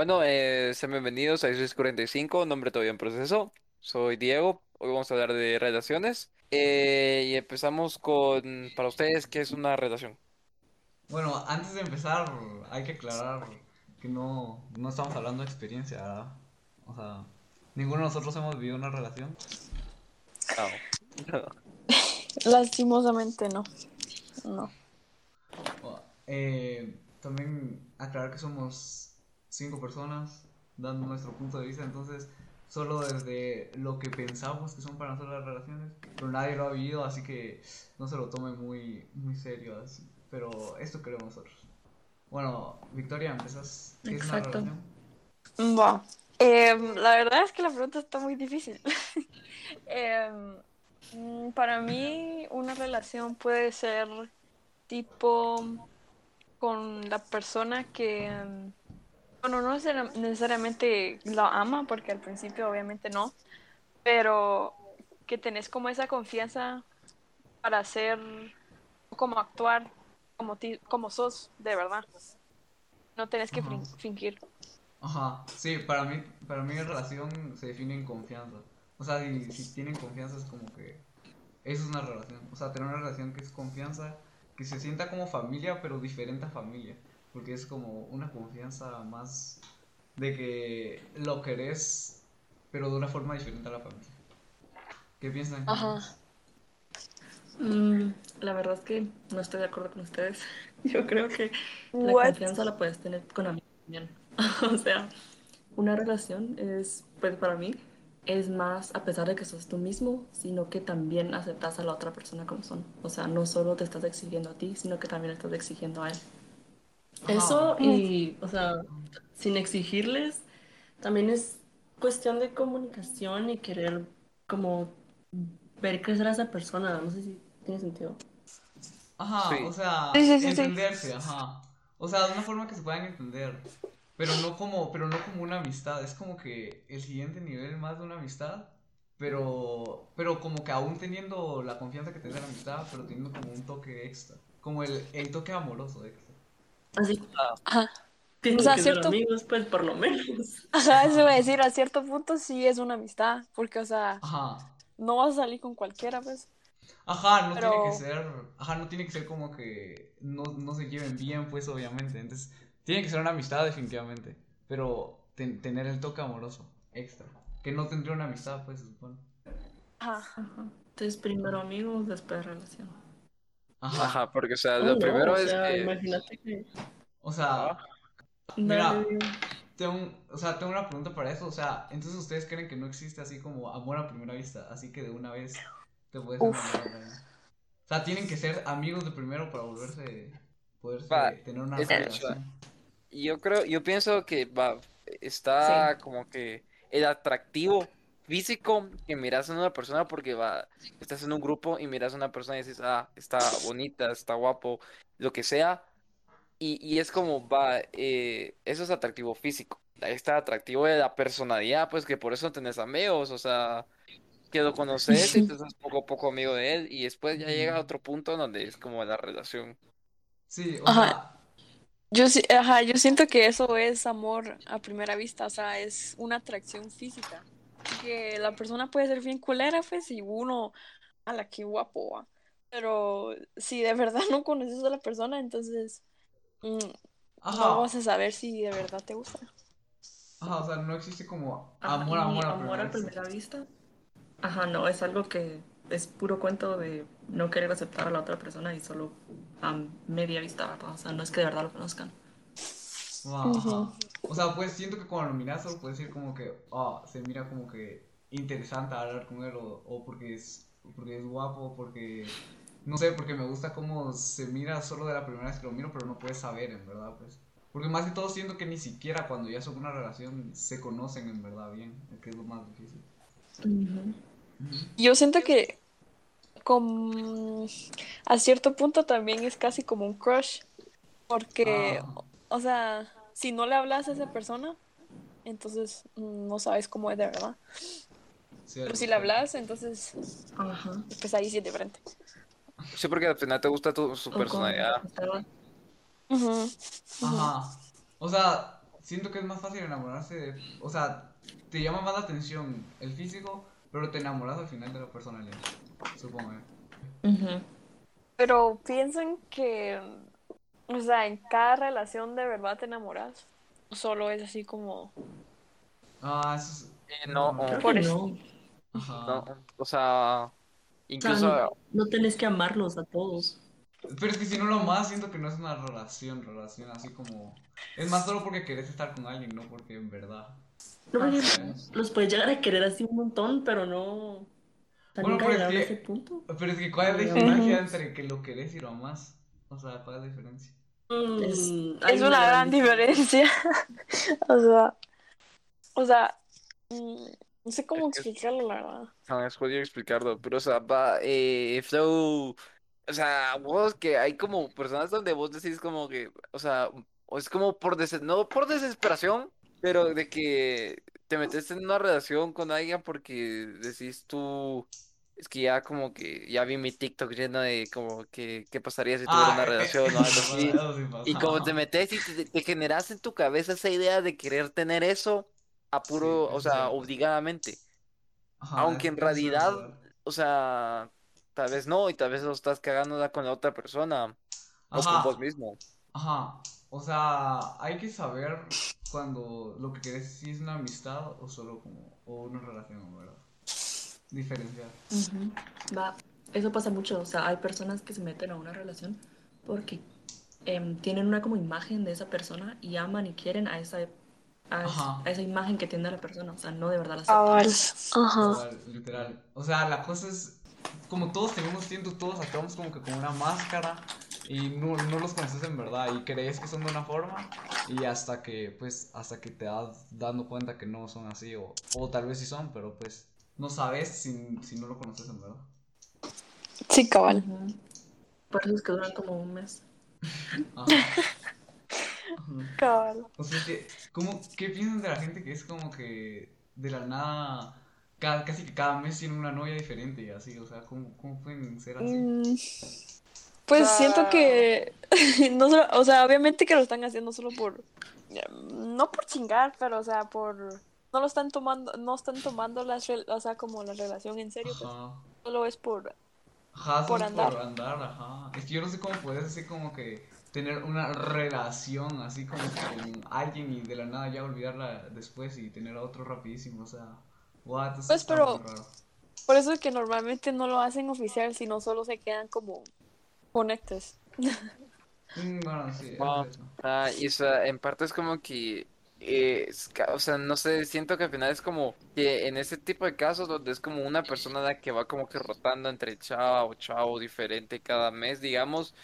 Bueno, eh, sean bienvenidos a 1645, nombre todavía en proceso. Soy Diego. Hoy vamos a hablar de relaciones. Eh, y empezamos con, para ustedes, ¿qué es una relación? Bueno, antes de empezar, hay que aclarar que no, no estamos hablando de experiencia, ¿verdad? O sea, ninguno de nosotros hemos vivido una relación. No. Lastimosamente no. No. Eh, también aclarar que somos cinco personas dando nuestro punto de vista, entonces solo desde lo que pensamos que son para nosotros las relaciones, pero nadie lo ha vivido, así que no se lo tome muy, muy serio, así. pero esto queremos nosotros. Bueno, Victoria, ¿empezás? ¿Qué es una Exacto. relación? Bueno, em, la verdad es que la pregunta está muy difícil. Em, mm, para mí, una relación puede ser tipo con la persona que, em, bueno, no necesar- necesariamente la ama, porque al principio obviamente no, pero que tenés como esa confianza para hacer, como actuar como, ti- como sos de verdad. No tenés que Ajá. fingir. Ajá, sí, para mí, para mí relación se define en confianza. O sea, si, si tienen confianza es como que eso es una relación. O sea, tener una relación que es confianza, que se sienta como familia, pero diferente a familia. Porque es como una confianza más de que lo querés, pero de una forma diferente a la familia. ¿Qué piensan? Ajá. Mm, la verdad es que no estoy de acuerdo con ustedes. Yo creo que la What? confianza la puedes tener con amigos también. O sea, una relación es, pues para mí, es más a pesar de que sos tú mismo, sino que también aceptas a la otra persona como son. O sea, no solo te estás exigiendo a ti, sino que también estás exigiendo a él. Eso y, o sea, sin exigirles, también es cuestión de comunicación y querer como ver crecer a esa persona. No sé si tiene sentido. Ajá, Sí. o sea, Sí, sí, sí, sí. entenderse, ajá. O sea, de una forma que se puedan entender. Pero no como, pero no como una amistad. Es como que el siguiente nivel más de una amistad. Pero, pero como que aún teniendo la confianza que da la amistad, pero teniendo como un toque extra. Como el, el toque amoroso extra. Así Ajá. tienen O sea, que ser cierto- amigos, pues por lo menos. Ajá, eso iba a decir, a cierto punto sí es una amistad, porque, o sea, Ajá. no vas a salir con cualquiera, pues. Ajá, no tiene que ser, ajá, no tiene que ser como que no, no se lleven bien, pues obviamente. Entonces, tiene que ser una amistad definitivamente, pero ten- tener el toque amoroso extra, que no tendría una amistad, pues se supone. Ajá. Ajá. Entonces, primero amigos, después relación. Ajá. Ajá, porque, o sea, Oh, lo no, primero o es sea, que... imagínate que... O sea, Mira. Tengo, o sea, tengo una pregunta para eso, o sea, entonces ustedes creen que no existe así como amor a primera vista, así que de una vez te puedes Uf. enamorar? O sea, tienen que ser amigos de primero para volverse, poderse Va, tener una es- relación. Yo creo, yo pienso que va, está como que el atractivo físico que miras en una persona porque va, estás en un grupo y miras a una persona y dices, ah, está bonita, está guapo, lo que sea, y, y es como, va, eh, eso es atractivo físico, ahí está atractivo de la personalidad, pues que por eso tenés amigos, o sea, que lo conoces y te haces poco a poco amigo de él y después ya llega a otro punto donde es como la relación. Sí, o Ajá. Yo, sí- ajá, yo siento que eso es amor a primera vista, o sea, es una atracción física. Que la persona puede ser bien culera, pues, y uno, a la que guapo, va. Pero si de verdad no conoces a la persona, entonces mm, ajá. no vas a saber si de verdad te gusta. Ajá, o sea, no existe como amor, amor a amor primera a vista. primera vista. Ajá, no, es algo que es puro cuento de no querer aceptar a la otra persona y solo a media vista, ¿verdad? O sea, no es que de verdad lo conozcan. O sea, pues siento que cuando lo miras solo puedes decir como que, ah, se mira como que interesante hablar con él o, o porque es porque es guapo, porque no sé, porque me gusta cómo se mira solo de la primera vez que lo miro, pero no puedes saber en verdad, pues. Porque más que todo siento que ni siquiera cuando ya son una relación se conocen en verdad bien, que es lo más difícil. Yo siento que como a cierto punto también es casi como un crush, porque, Ah. O sea, si no le hablas a esa persona, entonces mm, no sabes cómo es de verdad. Pero si le hablas, entonces, Ajá. pues ahí sí es diferente. Sí, porque al final te gusta tu, su personalidad. Ajá. O sea, siento que es más fácil enamorarse de, o sea, te llama más la atención el físico, pero te enamoras al final de la personalidad, supongo. Pero piensan que, o sea, en cada relación de verdad te enamoras. ¿O solo es así como... Ah, eso es... Eh, no, Por eso. no. Ajá. no, o sea, O sea, incluso... no, no tenés que amarlos a todos. Pero es que si no lo más, siento que no es una relación, relación así como... Es más solo porque querés estar con alguien, no porque en verdad. No, porque Ajá. los puedes llegar a querer así un montón, pero no. Bueno, pero es que- ese punto. Pero es que ¿cuál es la diferencia entre que lo querés y lo amás? O sea, ¿cuál es la diferencia? Es, Es hay una gran diferencia. o sea, o sea, mm, no sé cómo explicarlo, la verdad. No, es jodido explicarlo, pero o sea, va, eh, Flow, o sea, vos que hay como personas donde vos decís como que, o sea, o es como por des no por desesperación, pero de que te metes en una relación con alguien porque decís tú, es que ya como que ya vi mi TikTok lleno de como que qué pasaría si tuviera una eh, relación o algo así. Y como te metes y te, te generas en tu cabeza esa idea de querer tener eso a puro, Sí, o sea, obligadamente. Ajá, aunque en realidad-. O sea, tal vez no, y tal vez lo estás cagando con la otra persona, o con Ajá, vos mismo. ajá. O sea, hay que saber cuando lo que querés si es una amistad o solo como o una relación, ¿verdad? Diferenciar. Ujú. Va, eso pasa mucho. O sea, hay personas que se meten a una relación porque em, tienen una como imagen de esa persona y aman y quieren a esa, a, esa imagen que tiene la persona. O sea, no de verdad la aceptan. Ajá. Literal. O sea, la cosa es, como todos tenemos tiempo, todos actuamos como que con una máscara y no, no los conoces en verdad y crees que son de una forma y hasta que, pues, hasta que te das dando cuenta que no son así o, o tal vez sí son, pero pues no sabes si, si no lo conoces en verdad. Sí, cabal. Por eso es que duran como un mes. Ajá. Ajá. Cabal. O sea, que, ¿cómo, ¿qué piensan de la gente que es como que de la nada, ca- casi que cada mes tiene una novia diferente y así? O sea, ¿cómo, cómo pueden ser así? Mm, Pues O sea- siento que, no solo, o sea, obviamente que lo están haciendo solo por, no por chingar, pero o sea, por, no lo están tomando, no están tomando las, rel- o sea, como la relación en serio, pues, solo es por, Ajá, Por andar. por andar, ajá. Es que yo no sé cómo puedes así como que tener una relación así como que con alguien y de la nada ya olvidarla después y tener a otro rapidísimo, o sea, what, eso Pues, pero- por eso es que normalmente no lo hacen oficial, sino solo se quedan como conectes. Mm, bueno, sí, es Ah. Ah, y o sea, en parte es como que, eh, o sea, no sé, siento que al final es como que en ese tipo de casos donde es como una persona la que va como que rotando entre chava o chavo diferente cada mes, digamos,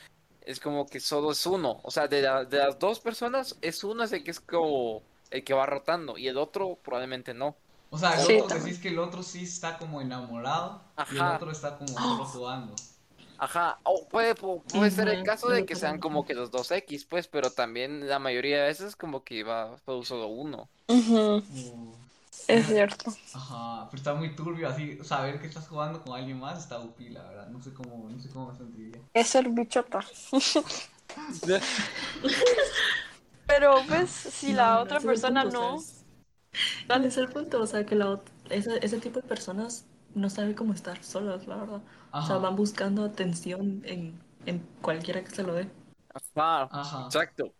es como que solo es uno, o sea, de, la- de las dos personas es uno es el que es como el que va rotando y el otro probablemente no. O sea, el Sí, otro decís que el otro sí está como enamorado y el Ajá. otro está como solo jugando. Ajá, o puede, pu- puede ser el caso de que sean como que los dos X, pues, pero también la mayoría de veces como que va solo, solo uno. Ujú, Uh, Es cierto. Ajá, pero está muy turbio así, saber que estás jugando con alguien más está upi, la verdad, no sé cómo, no sé cómo me sentiría. Es ser bichota. Pero pues si la No, otra el persona punto, no. Ese es el punto, o sea, que la ot- ese, ese tipo de personas no sabe cómo estar solas, la verdad. O sea, van buscando atención en, en cualquiera que se lo dé. Ajá, ajá, exacto.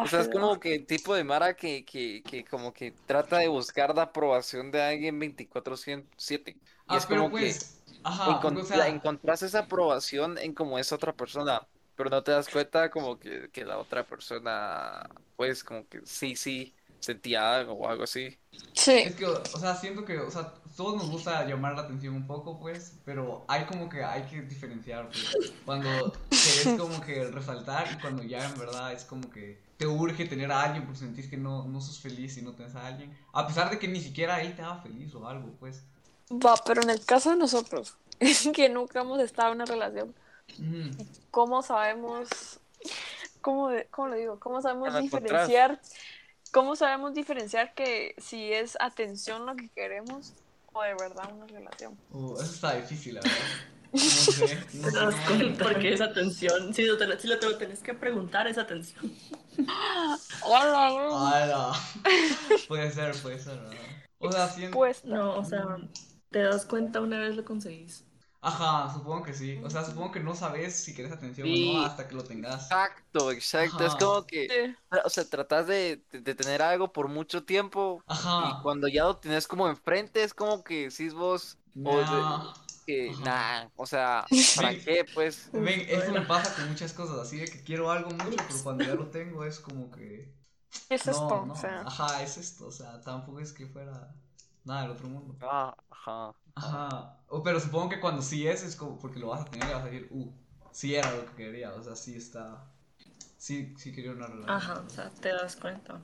O sea, es como que el tipo de Mara que, que, que como que trata de buscar la aprobación de alguien 24/7. Y Ah, es pero como que pues, ajá, o sea, encontrás esa aprobación en como esa otra persona, pero no te das cuenta como que, que la otra persona, pues como que sí, sí, sentía algo o algo así. sí, es que, o sea, siento que, o sea, todos nos gusta llamar la atención un poco, pues, pero hay como que, hay que diferenciar, pues, cuando querés como que resaltar y cuando ya en verdad es como que te urge tener a alguien porque sentís que no, no sos feliz y no tenés a alguien, a pesar de que ni siquiera él te haga feliz o algo, pues. va, pero en el caso de nosotros, que nunca hemos estado en una relación. ¿cómo sabemos, cómo, de- cómo lo digo? ¿Cómo sabemos diferenciar, cómo sabemos diferenciar que si es atención lo que queremos de verdad una relación? Uh, eso está difícil, la verdad. No sé, no ¿Te sé das cómo- cuenta? Porque esa atención, si lo, te, si lo, te lo tenés que preguntar, esa atención. Hola, güey. Ala. Puede ser, puede ser, ¿verdad? O sea. Pues No, o sea, te das cuenta una vez lo conseguís. Ajá, supongo que sí. O sea, supongo que no sabes si quieres atención Sí. o no hasta que lo tengas. Exacto, exacto. Es como que, o sea, tratas de, de- de tener algo por mucho tiempo Ajá. y cuando ya lo tienes como enfrente es como que decís vos, o de- Nah. que, Ajá. nah, o sea, ¿para Ven. qué? Pues, Ven, eso me pasa con muchas cosas, así de que quiero algo mucho, pero cuando ya lo tengo es como que... ¿Qué es no, esto? no, O sea, Ajá, es esto, o sea, tampoco es que fuera nada del otro mundo. ah, ajá. Ajá, o, pero supongo que cuando sí es, es como porque lo vas a tener y vas a decir, uh, sí era lo que quería, o sea, sí está... Sí, sí quería una relación. Ajá, o sea, te das cuenta.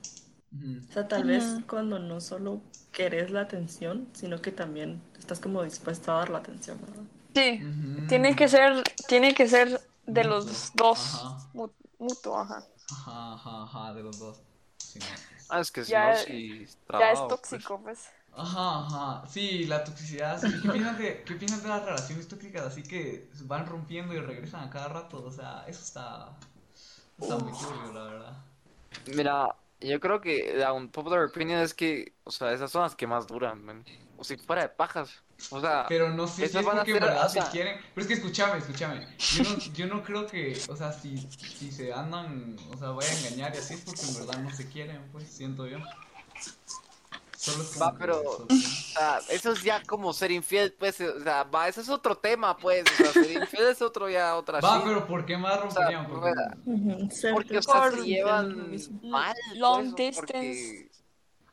O sea, tal vez cuando no solo querés la atención, sino que también estás como dispuesto a dar la atención, ¿verdad? sí. Tiene que ser, tiene que ser de Mutuo. los dos. Ajá. Mu- Mutuo, ajá. Ajá, ajá, ajá, de los dos. Sí, no. Ah, es que si Ya- no, si Ya es pues. tóxico, pues. Ajá, ajá. Sí, la toxicidad. sí. ¿Qué piensas de, qué piensas de las relaciones tóxicas así que van rompiendo y regresan a cada rato? O sea, eso está. Está muy turbio, la verdad. Mira, yo creo que la un popular opinion es que, o sea, esas son las que más duran, man. O si fuera de pajas. O sea, Pero no sé si es porque en verdad se quieren. Pero es que escúchame, escúchame. Yo no, yo no creo que, o sea, si, si se andan, o sea, vayan a engañar y así es porque en verdad no se quieren, pues, siento yo. Solo Va, pero- eso, o sea, eso es ya como ser infiel, pues, o sea, va, ese es otro tema, pues, o sea, ser infiel es otro ya otra Va, shit. pero ¿por qué más romperían? o Porque- sea, Porque, o sea, se llevan mal, Long pues, distance. porque,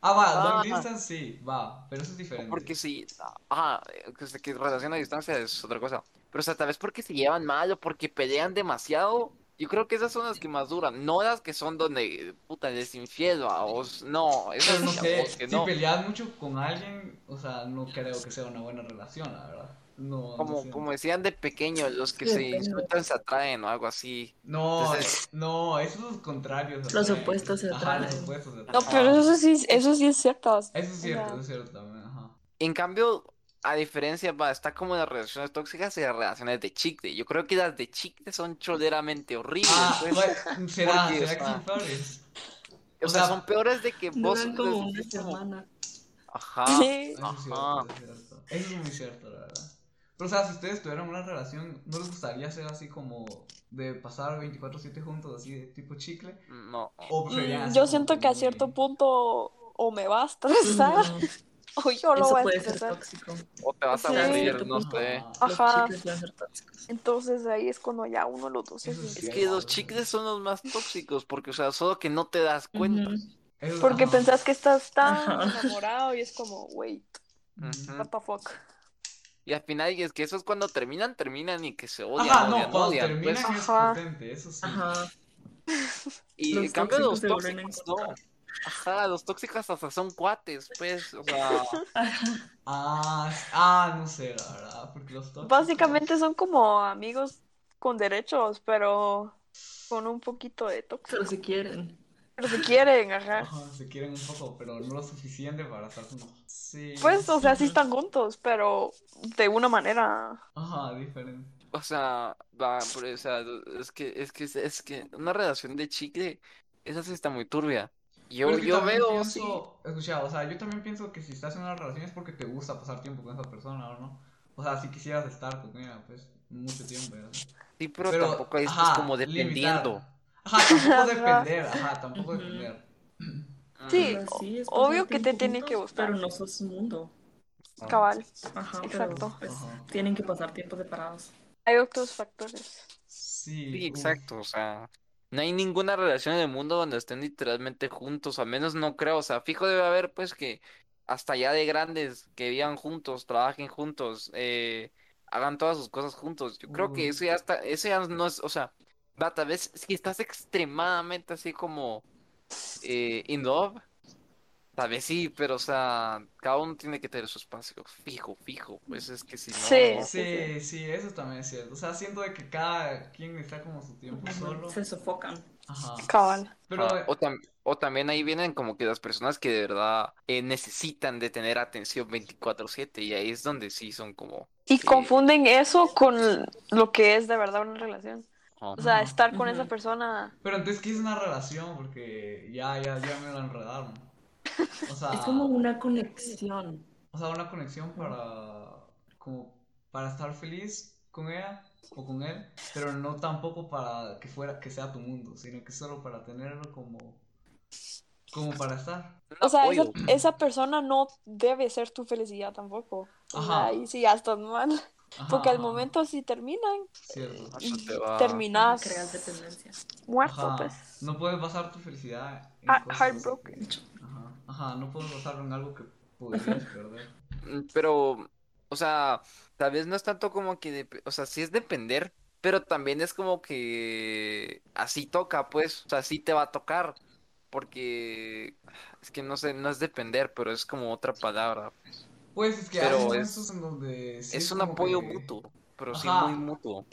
Ah, va, long Ah. distance sí, va, pero eso es diferente. porque sí, ajá, que, que relación a distancia es otra cosa. Pero, o sea, tal vez porque se llevan mal o porque pelean demasiado, yo creo que esas son las que más duran, no las que son donde, puta, es infiel, va, o s- no, esas no sé, vos que si no. peleas mucho con alguien, o sea, no creo que sea una buena relación, la verdad. No, no Como, sé. como decían de pequeño, los que Sí, se insultan se atraen o algo así. No, Entonces- no, esos son los contrarios. Los atraen. opuestos se Ajá, los atraen. opuestos se No, atraen. pero eso sí, eso sí es cierto. Eso es cierto, o sea, eso es cierto también, ajá. En cambio, a diferencia, va, está como las relaciones tóxicas y las relaciones de chicle. Yo creo que las de chicle son choleramente horribles, Ah, pues. bueno, será, Porque, será que o son sea, peores. O o sea, sea, son peores de que vos... Duran como una semana. Ajá. Sí. Eso es cierto, Ajá. eso es muy cierto, la verdad. Pero, o sea, si ustedes tuvieran una relación, ¿no les gustaría ser así como de pasar 24-7 juntos, así de tipo chicle? No. ¿O preferirían Mm, Yo siento que a cierto punto o me va a estresar. O yo lo Eso voy a puede ser estresar. tóxico. O te vas a Sí. aburrir, no Ajá. sé. Los Ajá. ser tóxicos. Entonces ahí es cuando ya uno de los dos sí. siente. Es que los chicles son los más tóxicos, porque, o sea, solo que no te das cuenta. Porque pensás que estás tan Ajá. enamorado y es como, wait, Ujú. what the fuck. Y al final, y es que eso es cuando terminan, terminan y que se odian, Ajá, odian, no, cuando odian, terminan pues. es potente, eso sí. Ajá. Y Los en cambio los tóxicos, no. Ajá, los tóxicos hasta son cuates, pues, o sea... Ah, ah, no sé, la verdad, porque los tóxicos... Básicamente son como amigos con derechos, pero con un poquito de tóxico. Pero si quieren. Pero se quieren, ajá. Ajá, se quieren un poco, pero no lo suficiente para estar juntos. Sí. Pues, o sea, sí están juntos, pero de una manera. Ajá, diferente. O sea, va, pero, o sea, es que, es que, es que una relación de chicle, esa sí está muy turbia. Yo, Pero es que yo también veo, sí, pienso, escucha, o sea, yo también pienso que si estás en una relación es porque te gusta pasar tiempo con esa persona, ¿o no? O sea, si quisieras estar con ella, pues, mucho tiempo, ¿verdad? sí, pero, Pero, tampoco ajá, estás como limitar. dependiendo. Ajá, tampoco depender, ajá, tampoco depender. Sí, sí, es obvio que te tiempo tiene que gustar. Pero no sos un mundo. Cabal. Ajá, Exacto. pero pues, Ajá. tienen que pasar tiempos separados. Hay otros factores. Sí, Sí, exacto, o sea, no hay ninguna relación en el mundo donde estén literalmente juntos, al menos no creo, o sea, fijo debe haber pues que hasta ya de grandes, que vivan juntos, trabajen juntos, eh, hagan todas sus cosas juntos, yo creo que eso ya está, eso ya no es, o sea, va, tal vez si estás extremadamente así como eh, in love, tal vez sí, pero o sea, cada uno tiene que tener su espacio fijo, fijo, pues es que si no, Sí. Sí, sí, eso también es cierto. O sea, siento de que cada quien está como su tiempo solo. Se sofocan. Ajá. Cabal. Pero, Ah, o, tam- o también ahí vienen como que las personas que de verdad eh, necesitan de tener atención 24/7 y ahí es donde sí son como... Y Sí. confunden eso con lo que es de verdad una relación. O sea, Ajá. estar con esa Ujú. persona. pero entonces, ¿qué es una relación? Porque ya, ya, ya me lo enredaron. O sea, Es como una conexión. o sea, una conexión para, como, para estar feliz con ella o con él, pero no tampoco para que fuera, que sea tu mundo, sino que solo para tenerlo como, como para estar. O sea, esa, esa persona no debe ser tu felicidad tampoco. Ajá. ahí sí ya estás mal. Ajá, Porque al momento si terminan, Cierto. Terminas Creas dependencia. muerto, Ajá. pues. No puedes basar tu felicidad en cosas heartbroken. Ajá. No puedes basarlo en algo que podrías perder. Mm, Pero, o sea, tal vez no es tanto como que, dep- o sea, sí es depender, pero también es como que así toca, pues, o sea, sí te va a tocar, porque es que no sé, no es depender, pero es como otra palabra. Pues es que Pero hay es- momentos en donde sí Es un apoyo que- mutuo, pero sí muy mutuo.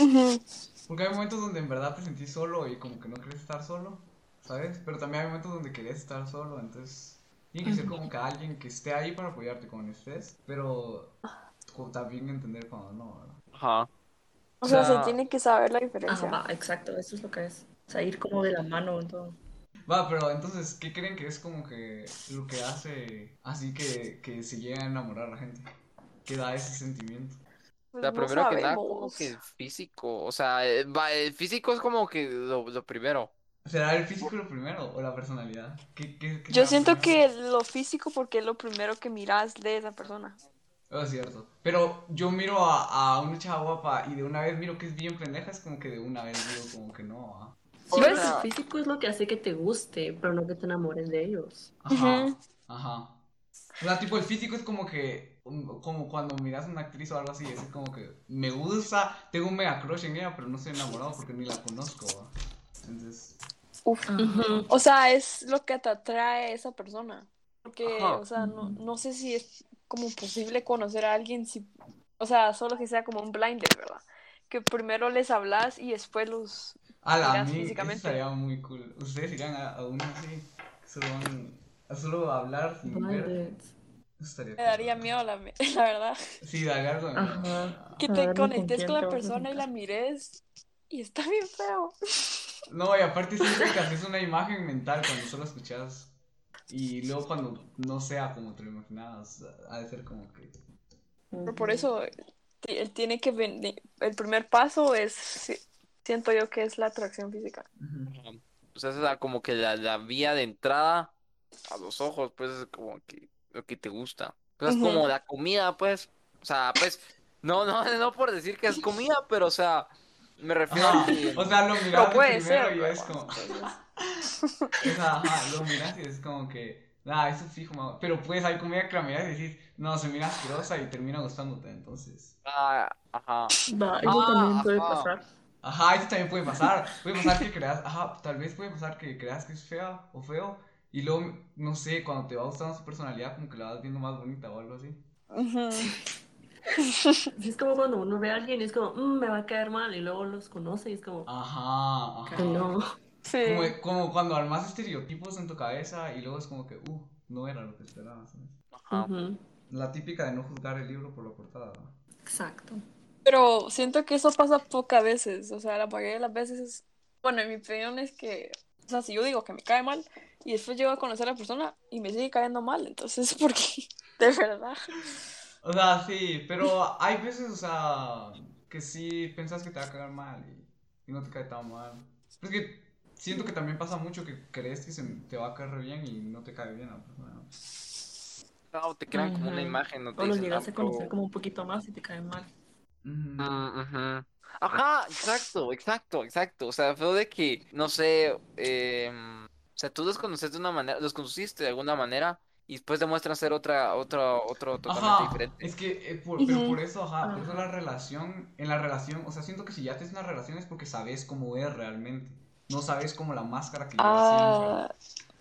Porque hay momentos donde en verdad te sentís solo y como que no querés estar solo, ¿sabes? Pero también hay momentos donde querés estar solo, entonces tiene que ser como que alguien que esté ahí para apoyarte cuando estés, pero también entender cuando no, ¿verdad? Ajá. O sea, O sea, se tiene que saber la Ajá, diferencia. va, exacto, eso es lo que es. O sea, ir como de la mano en todo. Va, pero entonces, ¿qué creen que es como que lo que hace así que, que se llega a enamorar a la gente? Que da ese sentimiento. Pues La no primero que nada, como sabemos. que el físico, o sea, eh, va, el físico es como que lo, lo primero. ¿Será el físico lo primero o la personalidad? ¿Qué, qué, qué Yo siento primero? que lo físico porque es lo primero que miras de esa persona. Oh, Es cierto. Pero yo miro a, a una chava guapa y de una vez miro que es bien pendeja, es como que de una vez digo como que no. ah. Sí, el físico es lo que hace que te guste, pero no que te enamores de ellos. Ajá. Ajá. O sea, tipo, el físico es como que, um, como cuando miras a una actriz o algo así, es como que me gusta, tengo un mega crush en ella, pero no estoy enamorado porque ni la conozco. Entonces, Uf. Ujú. O sea, es lo que te atrae a esa persona. Porque, Ajá. o sea, no, no sé si es como posible conocer a alguien si, o sea, solo que sea como un blind date, ¿verdad? Que primero les hablas y después los... a la Miras mí, eso físicamente. estaría muy cool. Ustedes irían a, a uno así, que solo van a solo hablar sin ver. Violet. Eso estaría Me cool, daría miedo, la, la verdad. Sí, daría miedo. Que te ver, ¿con conectes con la persona y la mires y está bien feo. No, y aparte siempre te haces una imagen mental cuando solo escuchas. Y luego cuando no sea como te lo imaginabas, ha de ser como que... Pero por eso, él tiene que venir, el primer paso es, si- siento yo que es la atracción física. Sea, esa es como que la, la vía de entrada a los ojos, pues es como que lo que te gusta. Pues es como la comida, pues. O sea, pues, no, no, no por decir que es comida, pero o sea, me refiero a Ajá, que. O sea, lo Pero miras de puede primero ser. y es como... O sea, ajá, lo miras y es como que... Nah, eso fijo, ma- pero pues hay comida que la miras y decís, no, se mira asquerosa y termina gustándote, entonces... Ah, ajá. Va, eso Ah, también puede ajá. pasar. Ajá, eso también puede pasar. Puede pasar que creas, ajá, tal vez puede pasar que creas que es fea o feo. Y luego, no sé, cuando te va gustando su personalidad, como que la vas viendo más bonita o algo así. Sí, es como cuando uno ve a alguien y es como, "Mm, me va a caer mal, y luego los conoce y es como, Ajá, ajá. "Ay, no. Sí. Como, como cuando armas estereotipos en tu cabeza y luego es como que, uh, no era lo que esperabas. Ajá. La típica de no juzgar el libro por la portada. ¿no? Exacto. Pero siento que eso pasa pocas veces, o sea, la mayoría de las veces es, bueno, en mi opinión es que, o sea, si yo digo que me cae mal y después llego a conocer a la persona y me sigue cayendo mal, entonces, porque, de verdad. O sea, sí, pero hay veces, o sea, que sí pensás que te va a caer mal y, y no te cae tan mal. Es que siento que también pasa mucho que crees que se te va a caer bien y no te cae bien la persona. No, te crean como una imagen, no te O los dicen, llegas "Ah, a conocer pero- como un poquito más y te caen mal. Mm, ujú. Ajá, exacto, exacto, exacto. O sea, fue de que, no sé, em, o sea, tú los conoces de una manera, los conociste de alguna manera y después demuestran ser otra, otra, otro totalmente Ajá, diferente. es que, eh, por- pero por eso, ajá, por eso la relación, en la relación, o sea, siento que si ya tienes una relación es porque sabes cómo es realmente, no sabes como la máscara que lleva Ah, siempre.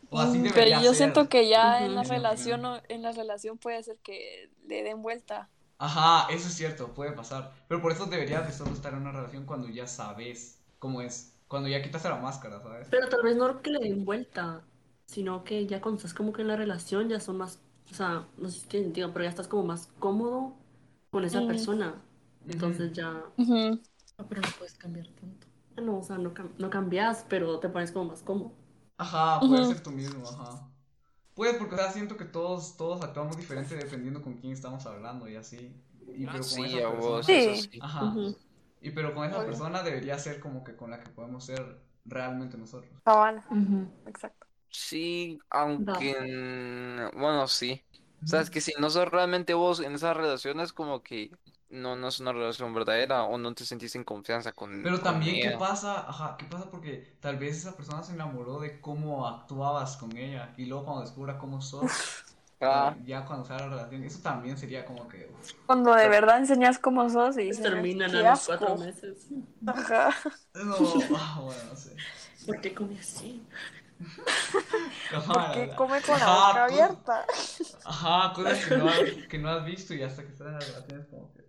O así mm, pero yo ser. siento que ya en la relación, no- en la relación puede ser que le den vuelta. Ajá, eso es cierto, puede pasar, pero por eso deberías de solo estar en una relación cuando ya sabes cómo es. Cuando ya quitaste la máscara, ¿sabes? Pero tal vez no que le den vuelta, sino que ya cuando estás como que en la relación ya son más, o sea, no sé si tiene sentido, pero ya estás como más cómodo con esa Mm. persona. Entonces ya, Ujú. Ah, pero no puedes cambiar tanto. Ah, No, o sea, no, cam- no cambias, pero te pones como más cómodo. Ajá, puedes ser tú mismo, ajá. Pues porque, o sea, siento que todos, todos actuamos diferente dependiendo con quién estamos hablando y así. Y pero con Sí, esa a vos, persona. eso Sí. Ajá. Y pero con esa persona debería ser como que con la que podemos ser realmente nosotros. Cabal, Ujú. exacto. Sí, aunque... Bueno, sí. O sea, es que si no sos realmente vos en esas relaciones, como que no, no es una relación verdadera o no te sentís en confianza con, Pero con también, ¿qué ella. pasa? Ajá, ¿qué pasa? Porque tal vez esa persona se enamoró de cómo actuabas con ella y luego cuando descubra cómo sos, Ah, ya cuando sea la relación, eso también sería como que... uf. Cuando de verdad enseñas cómo sos y Terminan "Qué a los asco". cuatro meses. Ajá. No, ah, bueno, no sé. ¿Por qué come así? Ajá, Porque la- come con la boca abierta. Ajá, cosas que no, has, que no has visto y hasta que estás en la relación es como que...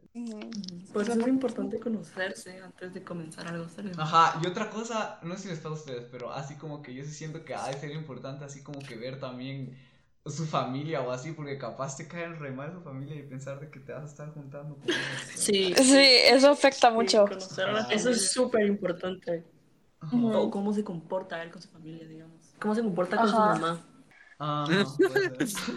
Por eso es importante conocerse antes de comenzar algo serio. Ajá, y otra cosa, no sé si les pasa a ustedes, pero así como que yo sí siento que ha de ser importante así como que ver también su familia o así, porque capaz te caen re mal su familia y pensar de que te vas a estar juntando con ellos. Sí, Sí, eso afecta sí, mucho. Ah. Eso es súper importante. Ajá. O cómo se comporta él con su familia, digamos. Cómo se comporta con su mamá. Puede ser.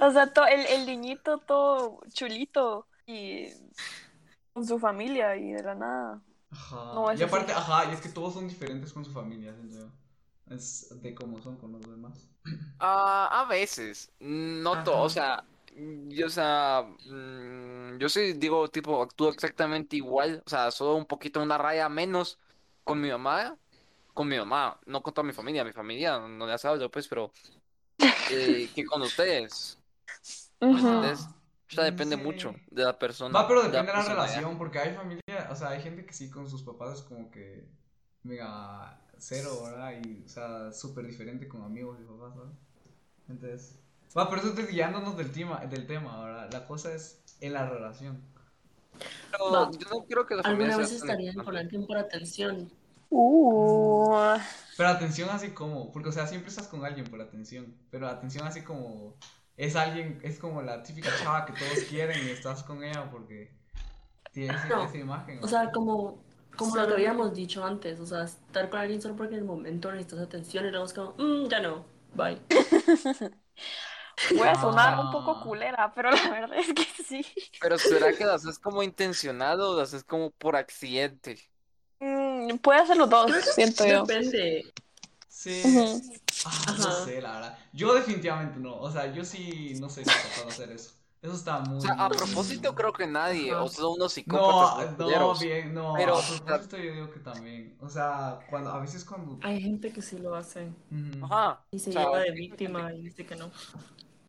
O sea, to- el, el niñito todo chulito y con su familia y de la nada. Ajá. No, y aparte, sí. ajá, y es que todos son diferentes con su familia, yo. Es de cómo son con los demás. ah, a veces, no todo, o sea, yo, o sea, mm, yo sí digo, tipo, actúo exactamente igual, o sea, solo un poquito una raya menos con mi mamá, con mi mamá, no con toda mi familia, mi familia no les hablo, pues, pero eh, que con ustedes. Ajá. O sea, depende Sí. mucho de la persona, Va, pero de depende de la relación, porque hay familia, o sea, hay gente que sí con sus papás es como que mega cero, ¿verdad? Y, o sea, súper diferente con amigos y papás, ¿sabes? Entonces, va, pero eso estoy guiándonos del tema, del tema, ¿verdad? La cosa es en la relación. Pero Va. yo no creo que la familia ¿Alguna vez estarían con importante. alguien por atención? Uh, Pero atención así como, porque, o sea, siempre estás con alguien por atención, pero atención así como, es alguien, es como la típica chava que todos quieren y estás con ella porque tiene No. esa imagen. O sea, como, como lo que habíamos dicho antes, o sea, estar con alguien solo porque en el momento necesitas atención y luego es como, "Mm, ya no, bye. voy a sonar un Ah. poco culera, pero la verdad es que sí. Pero ¿será que lo haces como intencionado o lo haces como por accidente? Mm, puede hacer los dos, siento yo. Depende. Sí. Ujú. Ah, no Ajá. sé, la verdad. Yo definitivamente no. O sea, yo sí no soy capaz de hacer eso. Eso está muy. O sea, a propósito creo que nadie, Ajá. o solo unos No, psicópatas no, culeros. bien, no. Pero- a propósito yo digo que también. O sea, cuando, a veces cuando. Hay gente que sí lo hace. Ajá. y se O sea, lleva de víctima y dice que no.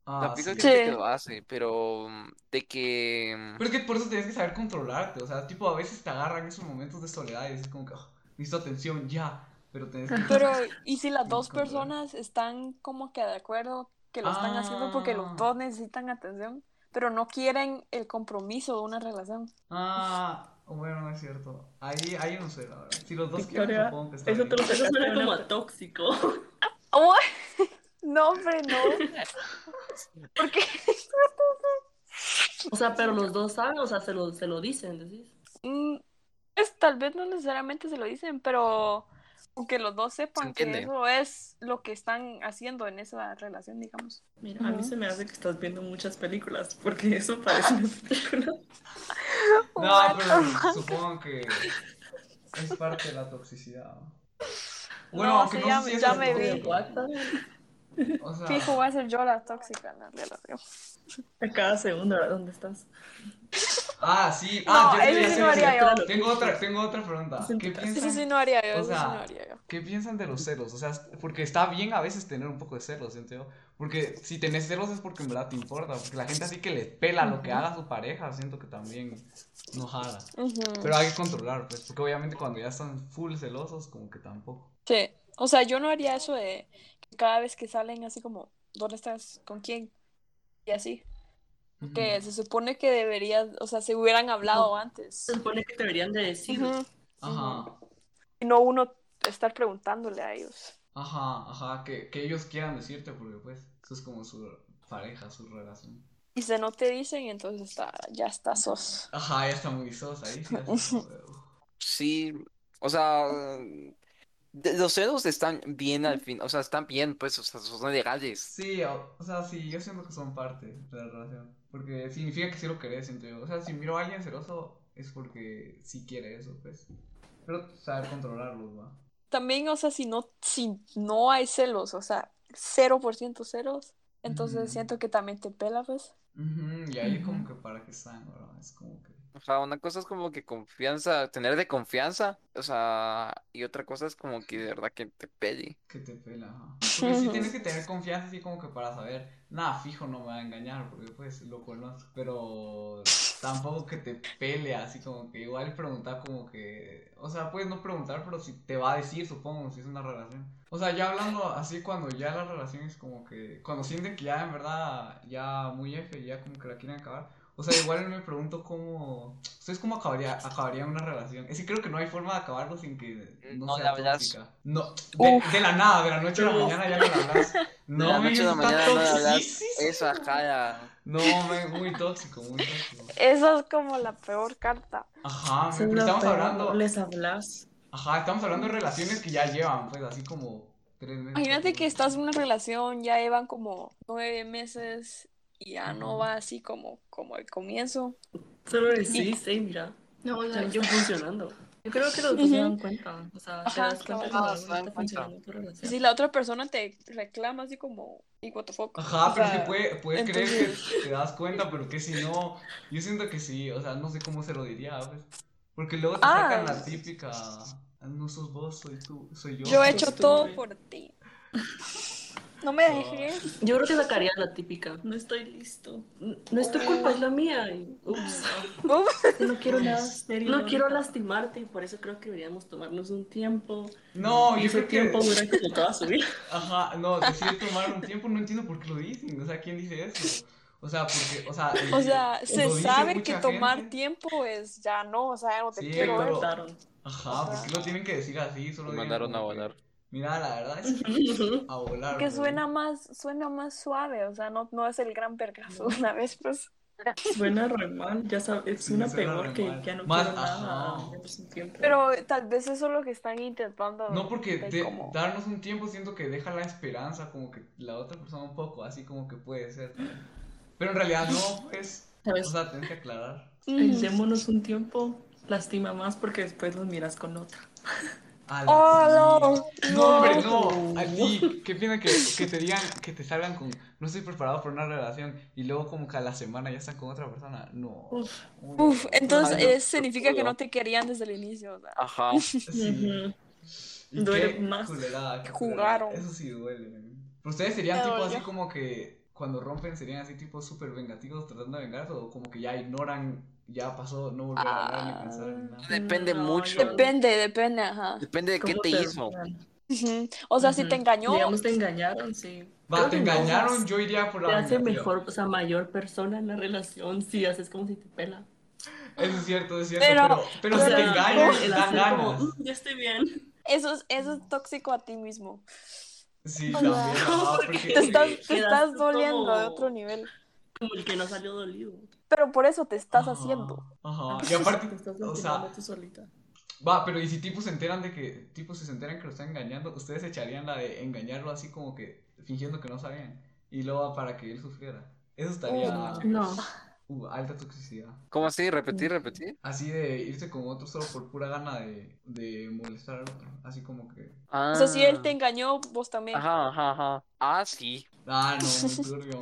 Ah, La pica sí. que gente Sí. que lo hace, pero mm, de que mm, Pero es que por eso tienes que saber controlarte. O sea, tipo, a veces te agarran esos momentos de soledad y dices como que, "Oh, necesito atención ya. Pero tenés que. Pero, ¿y si las dos personas están como que de acuerdo que lo están haciendo porque Ah. los dos necesitan atención, pero no quieren el compromiso de una relación? Ah, bueno, no es cierto. Ahí, ahí no sé, la verdad. Si los dos quieren, Victoria, supongo que está eso, te lo, eso suena como a tóxico. No, hombre, no. ¿Por qué? O sea, pero los dos saben, o sea, se lo, se lo dicen, decís. Mm, Pues tal vez no necesariamente se lo dicen, pero aunque los dos sepan que eso es lo que están haciendo en esa relación, digamos. Mira, a mí se me hace que estás viendo muchas películas, porque eso parece una película. No, pero supongo que es parte de la toxicidad. No, aunque sí, no ya- sé si es ya me vi. O sea, Fijo, voy a ser yo la tóxica relación. A cada segundo. ¿dónde estás? Ah, sí. Ah, No, ya sí no haría yo. Tengo otra, tengo otra pregunta. ¿Qué piensan, sí no haría yo, o eso sí sea, no haría yo. ¿Qué piensan de los celos? O sea, porque está bien a veces tener un poco de celos, siento yo. Porque si tenés celos es porque en verdad te importa. Porque la gente así que le pela lo que haga su pareja, siento que también no jala. Pero hay que controlar, pues. Porque obviamente cuando ya están full celosos, como que tampoco. Sí, o sea, yo no haría eso de que cada vez que salen así como, ¿dónde estás? ¿Con quién? Y así. Que se supone que deberían, o sea, se hubieran hablado antes. Se supone que deberían de decir. Ajá. Y no uno estar preguntándole a ellos. Ajá, ajá, que, que ellos quieran decirte, porque pues eso es como su pareja, su relación. Y si no te dicen, entonces está, ya está sos. Ajá, ya está muy sos ahí, sí, o sea, los celos están bien al fin, o sea, están bien, pues, o sea, son legales. Sí, o, o sea, sí, yo siento que son parte de la relación. Porque significa que sí lo querés, siento yo. O sea, si miro a alguien celoso es porque sí quiere eso, pues. Pero saber controlarlos, va. También, o sea, si no, si no hay celos, o sea, 0% celos, entonces siento que también te pela, pues. Ujú, y ahí como que para qué están, ¿verdad? Es como que... Ajá, una cosa es como que confianza, tener de confianza, o sea, y otra cosa es como que de verdad que te pele. Que te pela, ajá. Porque sí tienes que tener confianza así como que para saber, nada, fijo no me va a engañar, porque pues lo conozco, pero tampoco que te pele así como que igual preguntar como que, o sea, puedes no preguntar, pero si te va a decir, supongo, si es una relación. O sea, ya hablando así cuando ya la relación es como que, cuando sienten que ya en verdad, ya muy F, ya como que la quieren acabar. O sea, igual me pregunto cómo, ¿ustedes cómo acabaría, acabarían una relación? Es que creo que no hay forma de acabarlo sin que no, No sea hablas. tóxica. No, de, de la nada, de la noche a la mañana ya no le hablas. De No, la me noche a la mañana no le hablas, eso ajá, ya. No, me, muy tóxico, muy tóxico. Esa es como la peor carta. Ajá, me- Son pero la estamos peor, hablando, les hablas. ajá, estamos hablando de relaciones que ya llevan, pues, así como tres meses. Imagínate que estás en una relación, ya llevan como nueve meses y ya no va así como, como el comienzo. Solo decís, hey, mira, No, o ya no yo, está funcionando. Yo creo que los dos se dan cuenta. O sea, te Ajá, das cuenta cabal. cuando Ah, no dan está cuenta. funcionando tu relación. Si la otra persona te reclama así como, y what the fuck. Ajá, O pero es sea, que puede- puedes creer que te das cuenta, pero que si no, yo siento que sí, o sea, no sé cómo se lo diría, pues. Porque luego te Ah. sacan la típica, "Ah, no sos vos, soy tú, soy yo. Yo he hecho todo por ti. No me dejes. Yo creo que sacaría la típica. No estoy listo. No es tu culpa, es la mía. Y, ups. Uf, No quiero nada serio, No quiero lastimarte y por eso creo que deberíamos tomarnos un tiempo. No, y yo ese creo que... tiempo dura como toda su vida. Ajá, no, decir tomar un tiempo, no entiendo por qué lo dicen, o sea, ¿quién dice eso? O sea, porque, o sea, O sea, se sabe que tomar gente. tiempo es ya no, o sea, ya no te Sí, quiero pero-. Ajá, o sea- ¿por qué lo tienen que decir así? Solo mandaron a que, volar. Mira, la verdad es que a volar. Que bro". suena más, suena más suave, o sea, no, no es el gran vergazo una vez, pues. Suena re mal, ya sabes, es una suena peor que ya no Más- quiero nada. ajá. menos un tiempo. Pero tal vez eso es lo que están intentando. No, porque de de- como- darnos un tiempo siento que deja la esperanza, como que la otra persona un poco, así como que puede ser. Pero en realidad no, pues. ¿Sabes? O sea, tienes que aclarar. Ujú. Démonos un tiempo, lastima más porque después los miras con otra. Ala, ¡Oh, no! No, hombre, No. A ti, ¿qué piensas que, que te digan, que te salgan con no estoy preparado para una relación y luego como que a la semana ya están con otra persona? No. Uf. Entonces Ay, no. eh, significa que no te querían desde el inicio. Ajá. Sí. Y Duele qué más. culerada, qué Jugaron. culerada. Eso sí duele. Pero ustedes serían Me tipo dolió. así como que cuando rompen serían así tipo súper vengativos tratando de vengarse o como que ya ignoran, ya pasó, no volver a hablar ni Ah. pensar ni nada. Depende No, mucho. Depende, depende, ajá. Depende de qué ¿Cómo te hizo. O sea, si te engañó, Digamos, te engañaron, sí. Va, te no, engañaron, yo iría por Te la hace vengativa. mejor, o sea, mayor persona en la relación si haces como si te pela. Eso es cierto, es cierto, Pero- pero, pero, si sea, te engañan, el dan hacer como, ganas. "Mm, ya estoy bien. eso es, eso es tóxico a ti mismo. Sí, también, porque. Te estás, te estás doliendo de como- otro nivel. Como el que no salió dolido. Pero por eso te estás Ajá, haciendo. Ajá, y aparte, Te estás o sea, tú solita. va, pero y si tipos se enteran de que, tipos si se enteran que lo están engañando, ustedes echarían la de engañarlo así como que, fingiendo que no sabían, y luego para que él sufriera. Eso estaría, No. uh, alta toxicidad. ¿Cómo así? Repetir, repetir. Así de irse con otro solo por pura gana de, de molestar al otro, así como que, Ah. O sea, si él te engañó, vos también. Ajá, ajá, ajá. Ah, sí. ah, no, turbio.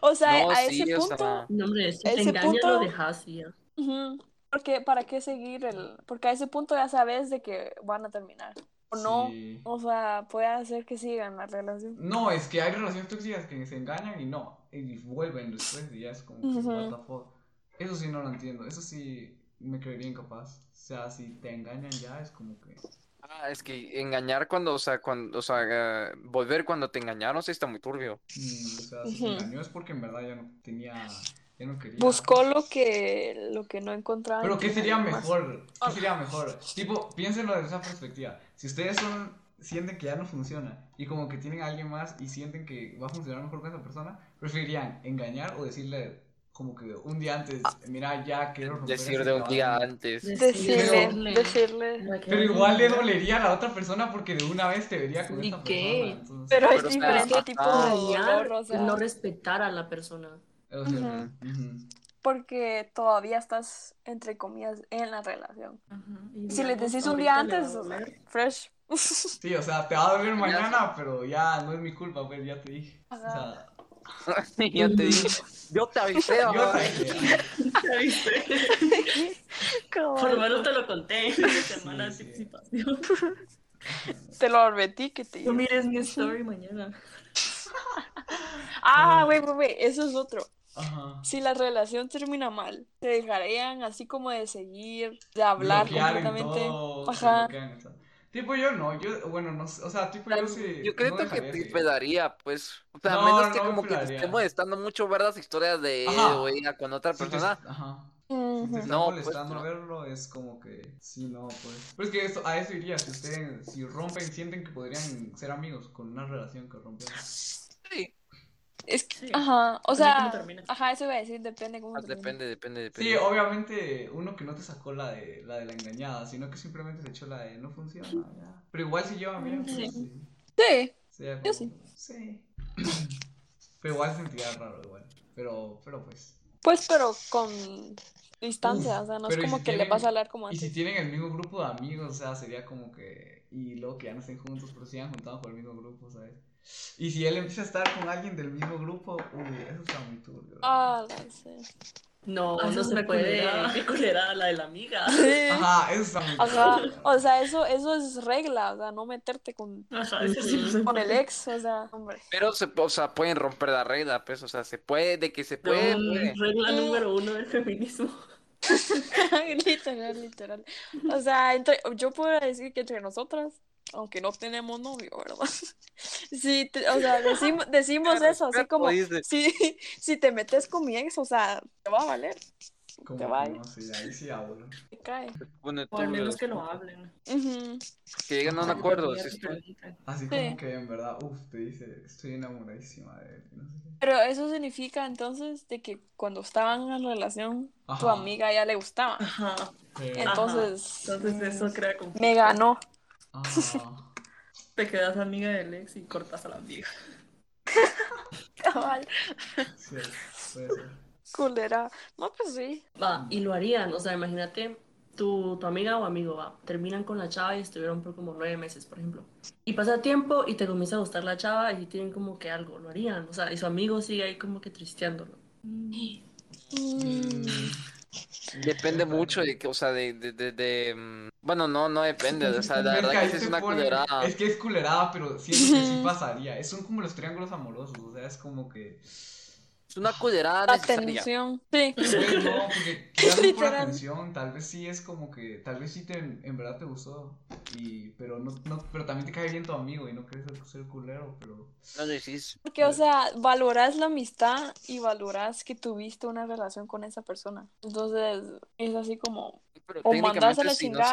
O sea, No, a sí, ese o punto, sea, No, hombre, si te engaña punto- lo dejas y ya. ujú, porque ¿para qué seguir el? Porque a ese punto ya sabes de que van a terminar. O no, Sí. o sea, puede hacer que sigan la relación. No, es que hay relaciones tóxicas que se engañan y no, y vuelven después y ya es como que, Ujú. what the fuck. Eso sí no lo entiendo, eso sí me creería incapaz. O sea, si te engañan ya es como que... Ah, es que engañar cuando, o sea, cuando, o sea, volver cuando te engañaron, sí está muy turbio. mm, o sea, si Ujú. engañó es porque en verdad ya no tenía No quería. Buscó lo que, lo que no encontraba. Pero ¿qué sería mejor? ¿Qué sería mejor? Tipo, piénsenlo desde esa perspectiva. Si ustedes son, sienten que ya no funciona y como que tienen a alguien más y sienten que va a funcionar mejor con esa persona, ¿preferirían engañar o decirle como que un día antes, mira, ya quiero romper Decir este de un día trabajo"? antes. Decirle, decirle. Pero igual le dolería a la otra persona porque de una vez te vería con ¿Y esta qué? persona. Entonces, Pero es Pero, diferente tipo de dolor, Engañar o es sea, no respetar a la persona. O sea, porque todavía estás, entre comillas, en la relación. Y Si le digamos, decís un día antes, o sea, fresh. Sí, o sea, te va a doler mañana, pero ya no es mi culpa, pues ya te dije. O sea, yo te digo, yo te avisé, yo te dije. ¿Ya? Cabal. Por lo menos te lo conté una semana Sí, de sí. anticipación. Te lo advertí que te No mires mi story mañana. Ah, güey, güey, güey, eso es otro. Ajá. Si la relación termina mal, te dejarían así como de seguir, de hablar bloquear en completamente. todo, te Ajá. Tipo yo no, yo, bueno, no sé, o sea, tipo yo sí. Yo creo no que te pedaría, pues. O sea, a No, menos que no como que te esté molestando mucho ver las historias de ella con otra si te- persona. ajá. Si te Ujú. está No, pues, molestando no. verlo, es como que, sí, no, pues. Pero es que eso, a eso iría, si ustedes, si rompen, sienten que podrían ser amigos con una relación que rompieron. Sí, Es que, Sí. ajá, o Depende sea, ajá, eso iba a decir, depende cómo ah, termine. depende, depende, Sí, depende. obviamente, uno que no te sacó la de la, de la engañada, sino que simplemente se echó la de no funciona, ya. Pero igual si llevan bien, pues Sí. sí. Sí, Yo como- sí. Sí. Pero igual sentiría raro, igual. Pero, pero pues. pues, pero con distancia, Uf, o sea, no es pero ¿y como si que le vas a hablar como Y si antes. tienen el mismo grupo de amigos, o sea, sería como que. Y luego que ya no estén juntos, pero sigan juntados por el mismo grupo, ¿sabes? Y si él empieza a estar con alguien del mismo grupo, uy, eso está muy turbio. Ah, sé. No, Ah, no esa se puede. culera. Qué culera la de la amiga. Sí. Ajá, eso está muy Ajá, o sea, eso, eso es regla, o sea, no meterte con, Ajá, eso sí no se con el ex, o sea, hombre. Pero se, o sea, pueden romper la regla, pues, o sea, se puede, de que se puede, No, puede. regla número uno del feminismo. literal, literal. O sea, entre, yo puedo decir que entre nosotras, aunque no tenemos novio, ¿verdad? Sí, te- o sea, decimos, decimos eso, así como, si, si te metes con mi ex, o sea, te va a valer, Como te que vaya. no, sí, ahí sí hablo. te cae. Pone O al menos que lo hablen. Que lleguen a un acuerdo. Si estoy-. Así Sí. como que en verdad, uff, te dice, estoy enamoradísima de él. No sé. Pero eso significa entonces de que cuando estaban en la relación, tu amiga ya le gustaba. Ajá. Entonces, Entonces eso crea conflicto. me ganó. ajá. Te quedas amiga del ex y cortas a la amiga. Cabal, Sí, culera. No, pues sí. Va, y lo harían, o sea, imagínate, tu, tu amiga o amigo va, terminan con la chava y estuvieron por como nueve meses, por ejemplo. Y pasa tiempo y te comienza a gustar la chava y tienen como que algo, lo harían, o sea, y su amigo sigue ahí como que tristeándolo. Mm. Depende mucho de que, o sea, de, de, de, de, mm, bueno, no, no depende, o sea, la Es verdad que sí es una pone- culerada. Es que es culerada, pero siento que sí pasaría. Es- Son como los triángulos amorosos, o sea, es como que. Es una culerada tensión. Sí. Güey, no, porque quizás por atención, tal vez sí es como que, tal vez sí te, en verdad te gustó, y, pero no, no, pero también te cae bien tu amigo y no quieres ser, culero, pero... No lo decís. Porque, o sea, valoras la amistad y valoras que tuviste una relación con esa persona. Entonces, es así como, Pero O a la técnicamente, si no se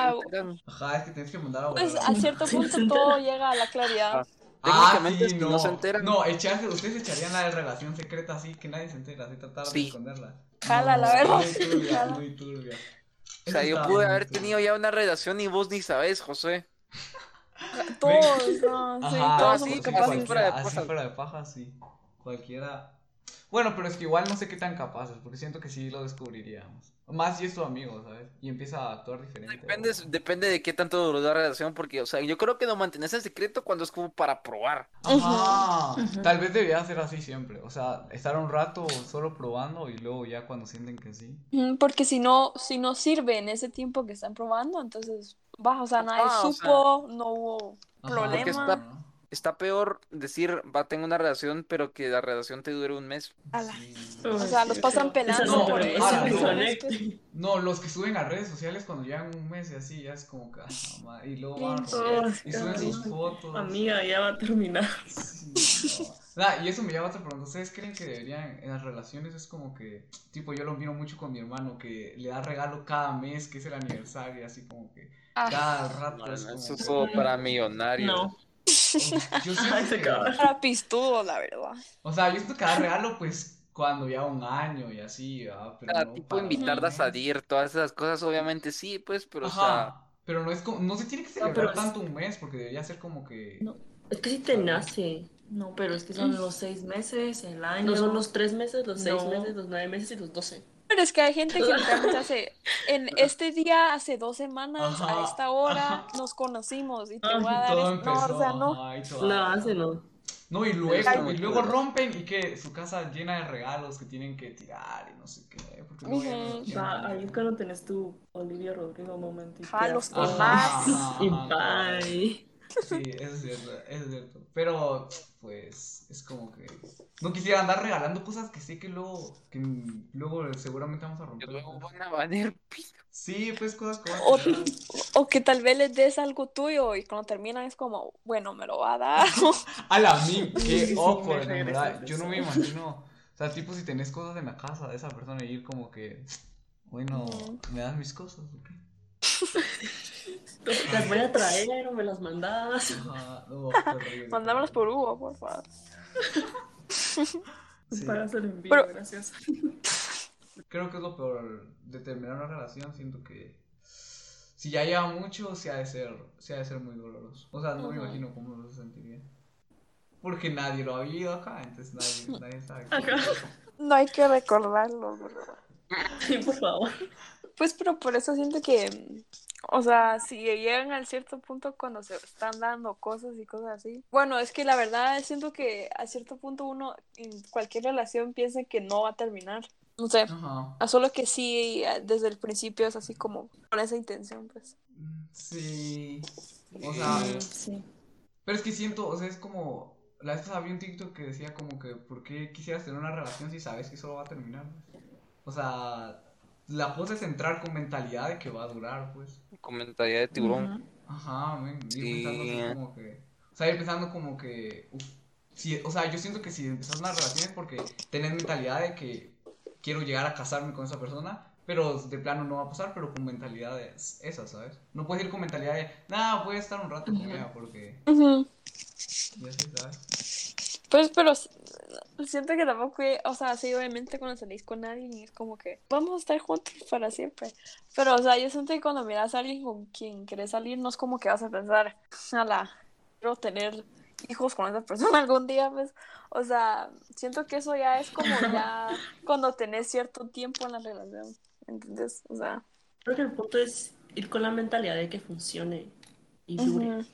Ajá, es que tienes que mandar a pues volar. a cierto Sí, punto todo llega a la claridad. Ah, Ah, técnicamente, sí, si no. no se enteran. No, echarse, ustedes echarían la de relación secreta así, que nadie se entera, así tratar de Sí. esconderla. Jala, la verdad. Muy turbia, Jala. muy turbia. O sea, Eso yo pude haber tenido ya una relación y vos ni sabes, José. Todos, no, sí, Ajá, todos sí, somos sí, capaces. así fuera de así paja. fuera de paja, sí. Cualquiera. Bueno, pero es que igual no sé qué tan capaces, porque siento que sí lo descubriríamos. Más si es tu amigo, ¿sabes? Y empieza a actuar diferente. Depende, depende de qué tanto duró la relación, porque, o sea, yo creo que lo mantenés en secreto cuando es como para probar. Ajá. Tal vez debería ser así siempre. O sea, estar un rato solo probando y luego ya cuando sienten que sí. Porque si no, si no sirve en ese tiempo que están probando, entonces, va, o sea, nadie Ah, o supo, no hubo Ajá. Problema. Está- peor decir, va, tengo una relación, pero que la relación te dure un mes. Ala. Sí. O sea, los pasan pelando No, por eso. no. los que suben a redes sociales cuando llevan un mes y así, ya es como que. ah, y luego van Oh, y suben sus fotos. Amiga, ya va a terminar. Sí, no. Y eso me llama a otra pregunta. ¿Ustedes creen que deberían, en las relaciones es como que, tipo, yo lo miro mucho con mi hermano, que le da regalo cada mes, que es el aniversario, así como que Ah. cada rato No, es como... eso es todo para millonarios. No. Yo siento que- pistudo, la verdad. O sea, yo siento que da regalo, pues, cuando ya un año y así, ¿verdad? Pero Ah, no tipo para invitarla a salir, todas esas cosas, obviamente sí, pues, pero o sea, Ajá. Pero no es como, no se tiene que celebrar pero es- tanto un mes, porque debería ser como que... No. Es que si te nace. No, pero es que son los seis meses, el año. No son los tres meses, los seis No. meses, los nueve meses y los doce. Pero es que hay gente que literalmente hace, en este día, hace dos semanas, Ajá, a esta hora, ajá. nos conocimos y te Ay, voy a dar esto. No, empezó, o sea, no. No, hace no. No, y luego, y luego rompen y que su casa llena de regalos que tienen que tirar y no sé qué. Porque no Va, ahí es cuando tenés tu Olivia Rodrigo moment. y Ajá, te los demás. Y bye. Sí, eso es cierto, eso es cierto. Pero, pues, es como que no quisiera andar regalando cosas que sé que luego, que luego seguramente vamos a que romper. luego van a valer. Sí, pues cosas como O, o que tal vez les des algo tuyo y cuando terminan es como, bueno, me lo va a dar. A la mí, qué regresa verdad. Yo no me imagino. O sea, tipo, si tenés cosas en la casa de esa persona y ir como que, bueno. ¿me das mis cosas? o qué? Las voy a traer o me las mandas. Ajá, no. Mandámelos por Hugo, por favor. Sí. Pagas el envío, Pero- gracias. Creo que es lo peor de terminar una relación. Siento que si ya lleva mucho, sí ha de ser, sí ha de ser muy doloroso. O sea, no me imagino cómo lo sentiría. Porque nadie lo ha vivido acá, entonces nadie, nadie sabe. Ajá. No hay que recordarlo, bro. Sí, por favor. Pues, pero por eso siento que, o sea, si llegan al cierto punto cuando se están dando cosas y cosas así. Bueno, es que la verdad siento que a cierto punto uno en cualquier relación piensa que no va a terminar. No sé, Ajá. a solo que sí, eh, desde el principio es así como con esa intención, pues. Sí. O sea, Sí. Sí. pero es que siento, o sea, es como. La vez vi un TikTok que decía como que, ¿por qué quisieras tener una relación si sabes que solo va a terminar? pues? O sea, la cosa es entrar con mentalidad de que va a durar, pues. Con mentalidad de tiburón. Ajá, men, ir Sí. pensando así como que. O sea, ir pensando como que. uf, si, o sea, yo siento que si empezás una relación es porque tenés mentalidad de que quiero llegar a casarme con esa persona, pero de plano no va a pasar, pero con mentalidades esas, ¿sabes? No puedes ir con mentalidad de, nada, voy a estar un rato con ella porque. Ya sé, ¿sabes? Pues, pero siento que tampoco, o sea, sí, obviamente cuando salís con alguien es como que vamos a estar juntos para siempre. Pero, o sea, yo siento que cuando miras a alguien con quien querés salir, no es como que vas a pensar, la quiero tener hijos con esa persona algún día, pues. O sea, siento que eso ya es como ya cuando tenés cierto tiempo en la relación. ¿Entendés? O sea, Creo que el punto es ir con la mentalidad de que funcione y dure.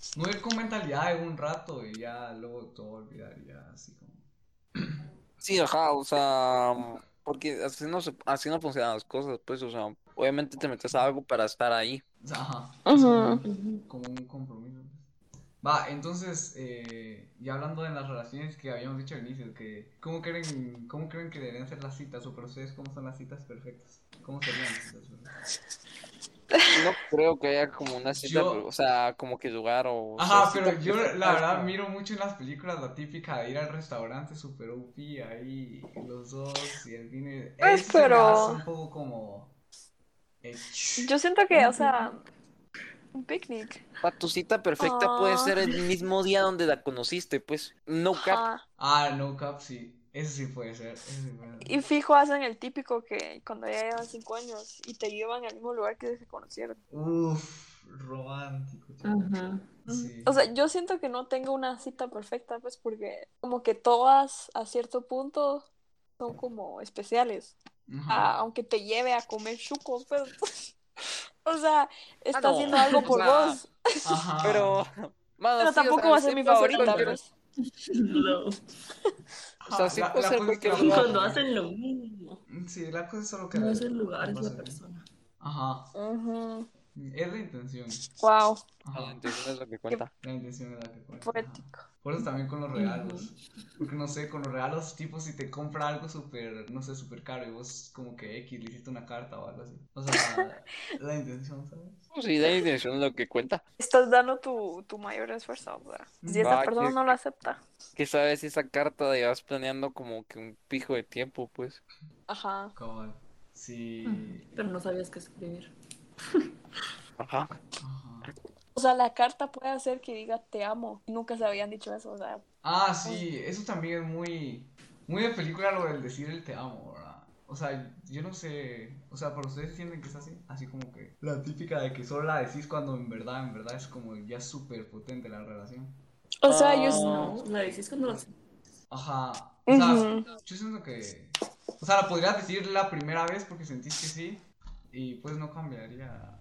Ujú. Ajá. No ir con mentalidad de un rato y ya luego todo olvidar y ya así como. Sí, ajá, o sea, porque así no, se- así no funcionan las cosas, pues, o sea, obviamente te metes a algo para estar ahí. Ajá. Ujú. como un compromiso. Va, entonces, eh, ya hablando de las relaciones que habíamos dicho al inicio, que ¿cómo creen, cómo creen que deberían ser las citas? O para ustedes, ¿cómo son las citas perfectas? ¿Cómo serían las citas perfectas? No creo que haya como una cita, Yo- o sea, como que lugar o... Ajá, sea, pero yo la verdad miro mucho en las películas la típica de ir al restaurante super OP ahí los dos y el vine. Pues, pero- un poco como. eh, Yo siento que, o sea, un picnic. Pa, tu cita perfecta puede Ah. ser el mismo día donde la conociste, pues, no cap. Ah, no cap, sí. Eso sí puede ser. Eso sí puede ser. Y fijo hacen el típico que cuando ya llevan cinco años y te llevan al mismo lugar que se conocieron. Uf, romántico. Sí. O sea, yo siento que no tengo una cita perfecta, pues porque como que todas a cierto punto son como especiales. Ah, aunque te lleve a comer chucos, pues. o sea, está no. haciendo algo por O sea, vos. Ajá. Pero, mano, Pero sí, o tampoco sea, va a ser mi favorita, pues. No. O sea, sí la, puede la ser cualquier que- lugar. Cuando hacen lo mismo. Sí, la cosa es solo que. No es el lugar, es la persona. Ajá. Ujú. Es la intención. Wow, Ajá. La intención es lo que cuenta. La intención es la que cuenta. ajá. poético. Por eso también con los regalos. Porque no sé, con los regalos, tipo, si te compra algo súper, no sé, súper caro y vos como que X le hiciste una carta o algo así. O sea, la intención, ¿sabes? Pues Sí, la intención es lo que cuenta. Estás dando tu, tu mayor esfuerzo, ¿verdad? Si esa Va, persona que- no lo acepta. Que sabes si esa carta la llevas planeando como que un pijo de tiempo, pues. Ajá. Cabal. Sí. Pero no sabías qué escribir. Ajá. O sea, la carta puede hacer que diga te amo. Nunca se habían dicho eso, o sea. Ah, sí, eso también es muy, muy de película lo del decir el te amo, ¿verdad? O sea, yo no sé, o sea, ¿por ustedes sienten que es así? Así como que la típica de que solo la decís cuando en verdad, en verdad es como ya súper potente la relación. O sea, yo. No, la decís cuando lo Ajá, o sea, yo siento que, o sea, la podrías decir la primera vez porque sentís que sí y pues no cambiaría.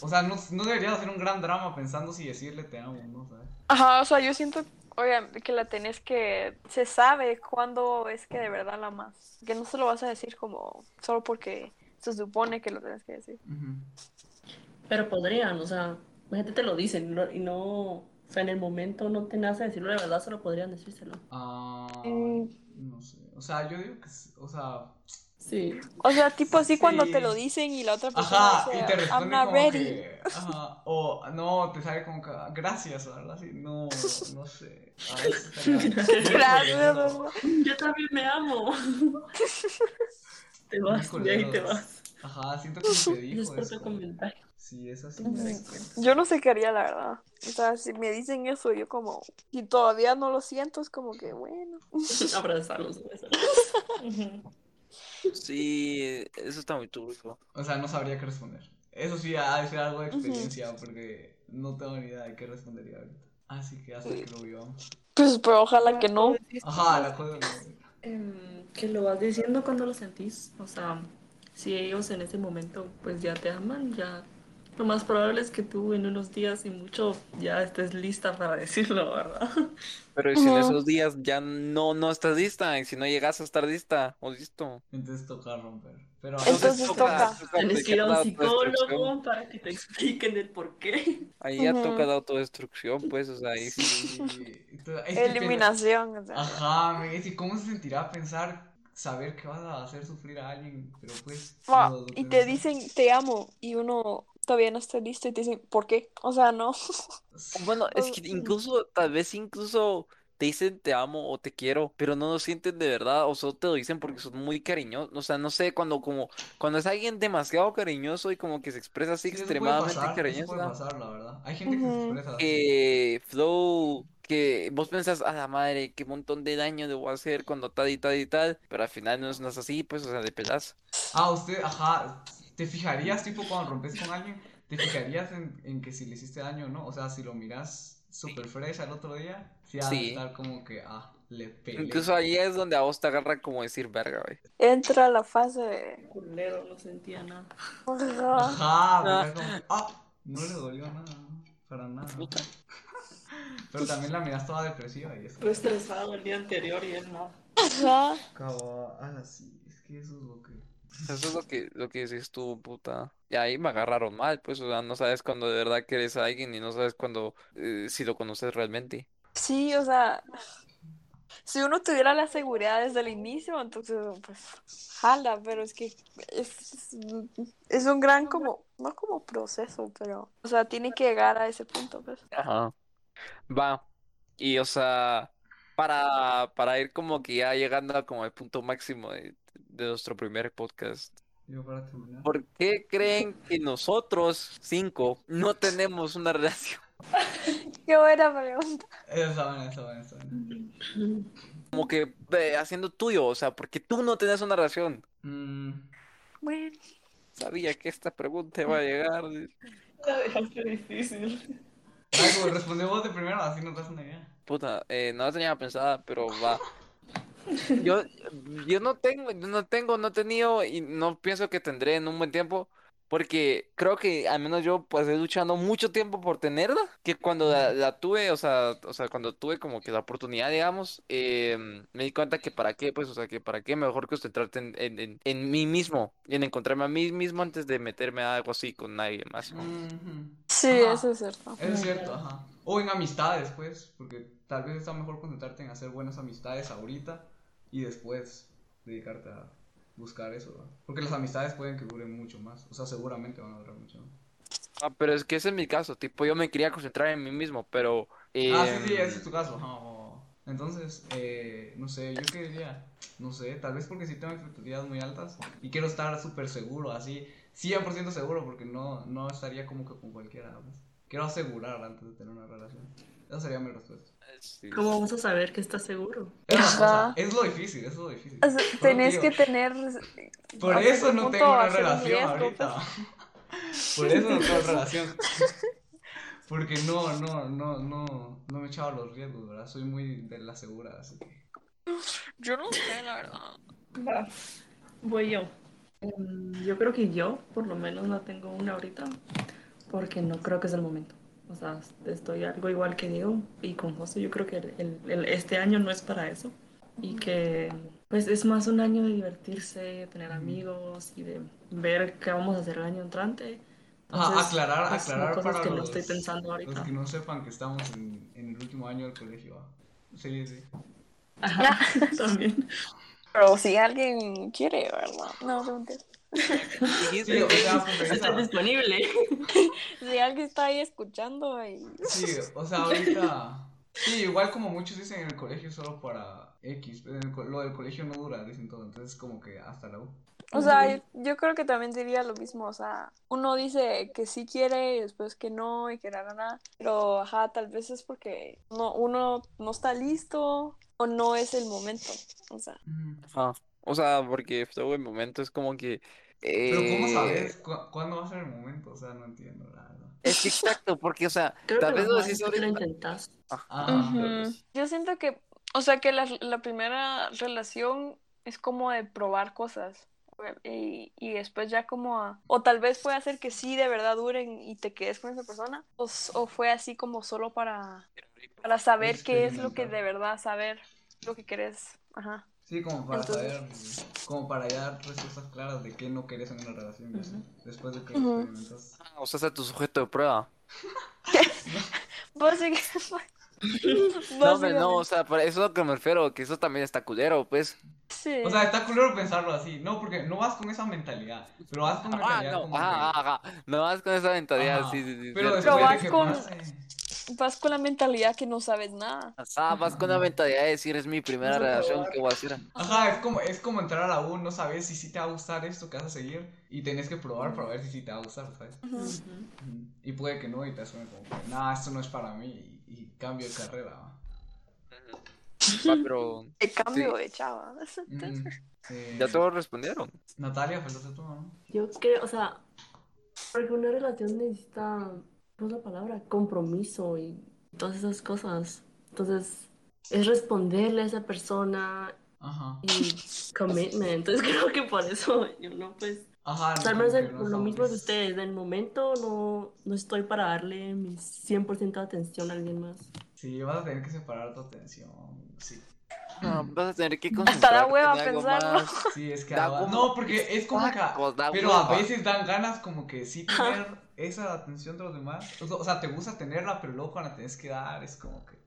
O sea, no, no deberías hacer un gran drama pensando si decirle te amo, ¿no? ¿Sabes? Ajá, o sea, yo siento, oigan, que la tenés que. Se sabe cuándo es que de verdad la amas. Que no se lo vas a decir como. Solo porque se supone que lo tenés que decir. Pero podrían, o sea, la gente te lo dice y no, y no, o sea, en el momento no te nace decirlo de verdad, solo podrían decírselo. Ah, Mm. no sé, o sea, yo digo que, o sea... Sí. O sea, tipo así cuando Sí. te lo dicen y la otra persona Ajá, dice, y te I'm responde not como ready. que, ajá, o no, te sale como que, "Ah, gracias, o algo así, no, no sé. Estaría- Gracias, ¿verdad? Yo también me amo. Te vas, ahí te vas. Ajá, siento que te Es dijo por eso. tu comentario. Sí, eso sí me. Yo no sé qué haría, la verdad. O sea, si me dicen eso, yo como, si todavía no lo siento, es como que, bueno. Abrazarlos, abrazarlos. Sí, eso está muy turbio. O sea, no sabría qué responder. Eso sí, ha de ser algo de experiencia, porque no tengo ni idea de qué respondería ahorita. Así que hasta que lo vivamos. Pues, pero ojalá que no. Ajá, la cosa Em, que lo vas diciendo cuando lo sentís. O sea, si ellos en ese momento pues ya te aman, ya lo más probable es que tú en unos días y mucho ya estés lista para decirlo, ¿verdad? Pero si en esos días ya no, no estás lista, y si no llegas a estar lista o listo. Entonces toca romper. Pero Entonces toca. Tienes que ir a un psicólogo para que te expliquen el por qué. Ahí ya toca la autodestrucción, pues, o sea, ahí sí. Eliminación, o sea. Ajá, me dice, ¿cómo se sentirá pensar, saber que vas a hacer sufrir a alguien? Pero pues. Y te no- dicen te amo y uno todavía no está listo y te dicen ¿por qué? O sea, no. Bueno, es que incluso, tal vez incluso te dicen te amo o te quiero, pero no lo sienten de verdad, o solo te lo dicen porque son muy cariñosos. O sea, no sé, cuando como, cuando es alguien demasiado cariñoso y como que se expresa así Sí, eso puede extremadamente pasar, eso puede pasar, la verdad. Hay gente que se expresa así. que Flow, que vos pensás, a la madre, qué montón de daño a hacer cuando tal y tal y tal, pero al final no es, no es así, pues, o sea, de pedazo. Ah, usted, ajá, ¿te fijarías, tipo, cuando rompes con alguien, te fijarías en, en que si le hiciste daño o no? O sea, si lo miras super fresh al otro día, ha de Sí. estar como que, ah, le pegué. Incluso ahí es donde a vos te agarra como decir verga, güey. Entra la fase de... Culero, no sentía nada. Ajá. Ah. es como ah, no le dolió nada, para nada. Puta. Pero también la miras toda depresiva y eso. Estresado el día anterior y él no. Ajá. Cabo, ah, sí, es que eso es lo que... Eso es lo que, lo que dices tú, puta. Y ahí me agarraron mal, pues, o sea, no sabes cuando de verdad quieres a alguien y no sabes cuando, eh, si lo conoces realmente. Sí, o sea, si uno tuviera la seguridad desde el inicio, entonces, pues, jala, pero es que es, es un gran como, no como proceso, pero, o sea, tiene que llegar a ese punto, pues. Ajá. Va. Y, o sea, para, para ir como que ya llegando a como el punto máximo de, de nuestro primer podcast. Yo para terminar. ¿Por qué creen que nosotros cinco no tenemos una relación? Qué buena pregunta. Esa buena, esa buena, esa buena. Como que eh, haciendo tuyo, o sea, porque tú no tenés una relación. Mm, Bueno, Sabía que esta pregunta iba a llegar. La dejaste difícil. Algo, responde vos de primero, así no te das una idea. Puta, eh, no la tenía pensada, pero va. Yo, yo no tengo, yo no tengo, no he tenido y no pienso que tendré en un buen tiempo Porque creo que al menos yo pues he luchando mucho tiempo por tenerla, que cuando la, la tuve, o sea, o sea, cuando tuve como que la oportunidad, digamos, em, me di cuenta que para qué, pues, o sea, que para qué mejor concentrarte en, en, en, en mí mismo, y en encontrarme a mí mismo antes de meterme a algo así con nadie más. ¿no? Sí, Ajá. eso es cierto. Eso es cierto, ajá. O en amistades, pues, porque tal vez está mejor concentrarte en hacer buenas amistades ahorita y después dedicarte a buscar eso, ¿verdad? Porque las amistades pueden que duren mucho más, o sea, seguramente van a durar mucho más. Ah, pero es que ese es mi caso, tipo, yo me quería concentrar en mí mismo, pero... Ah, sí, sí, em, ese es tu caso, Entonces, eh, no sé, yo qué diría, no sé, tal vez porque sí tengo expectativas muy altas y quiero estar súper seguro, así, 100% seguro, porque no, no estaría como que con cualquiera. Quiero asegurar antes de tener una relación. Esa sería mi respuesta. Sí, ¿Cómo vamos a saber que estás seguro? Es Ajá. lo difícil, es lo difícil. O sea, tenés que tener. Por eso no tengo una relación riesgo, ahorita. pues. Por eso no tengo relación. Porque no, no, no, no, no me he echado los riesgos, ¿verdad? Soy muy de la segura, así que. Yo no sé, la verdad. Voy yo. Em, Yo creo que yo, por lo menos, no tengo una ahorita, porque no creo que es el momento. O sea, estoy algo igual que Diego y con José. Yo creo que el- el- el- este año no es para eso. Y que, pues, es más un año de divertirse, tener amigos y de ver qué vamos a hacer el año entrante. Ajá, Entonces, aclarar, pues, aclarar cosas para que no los, estoy pensando los ahorita. que no sepan que estamos en, en el último año del colegio. ¿va? Sí, sí. Ajá, también. Pero si alguien quiere, ¿verdad? No, no Sí, o sea, esa- disponible. Si alguien está ahí escuchando y. Sí, o sea, ahorita. Sí, igual como muchos dicen en el colegio solo para X. en el co- lo del colegio no dura, dicen todo. Entonces, como que hasta la U. O sea, yo creo que también diría lo mismo, o sea, uno dice que sí quiere y después que no y que nada, nada, pero ajá, tal vez es porque no, uno no está listo o no es el momento, o sea. Ajá. O sea, porque todo el momento es como que... Pero ¿cómo eh, sabes cu- cuándo va a ser el momento? O sea, no entiendo, la verdad. Es que exacto, porque, o sea, Creo tal que vez lo decís ahorita. intentas. Ajá. Ujú. Yo siento que, o sea, que la, la primera relación es como de probar cosas. Y, y después ya como a- o tal vez puede hacer que sí de verdad duren y te quedes con esa persona o, o fue así como solo para, para saber qué es lo que de verdad saber lo que querés ajá Sí, como para Entonces- saber, como para dar respuestas claras de qué no querés en una relación, después de que Ujú. experimentas. Ah, O sea, es tu sujeto de prueba. Básic- No, hombre, no, o sea, eso es a lo que me refiero, que eso también está culero, pues. sí. O sea, está culero pensarlo así, no, porque no vas con esa mentalidad, pero vas con Ah, mentalidad no, como ajá, que... ajá, no vas con esa mentalidad, Ajá, sí, sí, sí. Pero después vas de que con- pase... vas con la mentalidad que no sabes nada Ajá, vas con la mentalidad de decir, es mi primera relación. ¿qué voy a hacer? Ajá, es como, es como entrar a la U, no sabes si sí te va a gustar esto que vas a seguir, y tenés que probar para ver si sí te va a gustar, ¿sabes? Y puede que no, y te suene como que, nah, esto no es para mí, y, y cambio de carrera, ¿va? Pero de cambio Sí. de chava ya todos respondieron. Natalia, faltaste tú, ¿no? Yo creo, o sea, porque una relación necesita, ¿cómo es la palabra? Compromiso y todas esas cosas. Entonces, es responderle a esa persona Ajá. y commitment. Entonces, creo que por eso yo no, pues, Ajá, o sea, el- no lo mismo que ustedes. En el momento no, no estoy para darle mi 100% de atención a alguien más. Sí, vas a tener que separar tu atención, sí. Ah, vas a tener que Hasta da hueva pensarlo. más. Sí, es que Da agua- como- No, porque es como que... Pero a veces dan ganas como que sí tener esa atención de los demás. O sea- te gusta tenerla, pero luego cuando la tienes que dar es como que...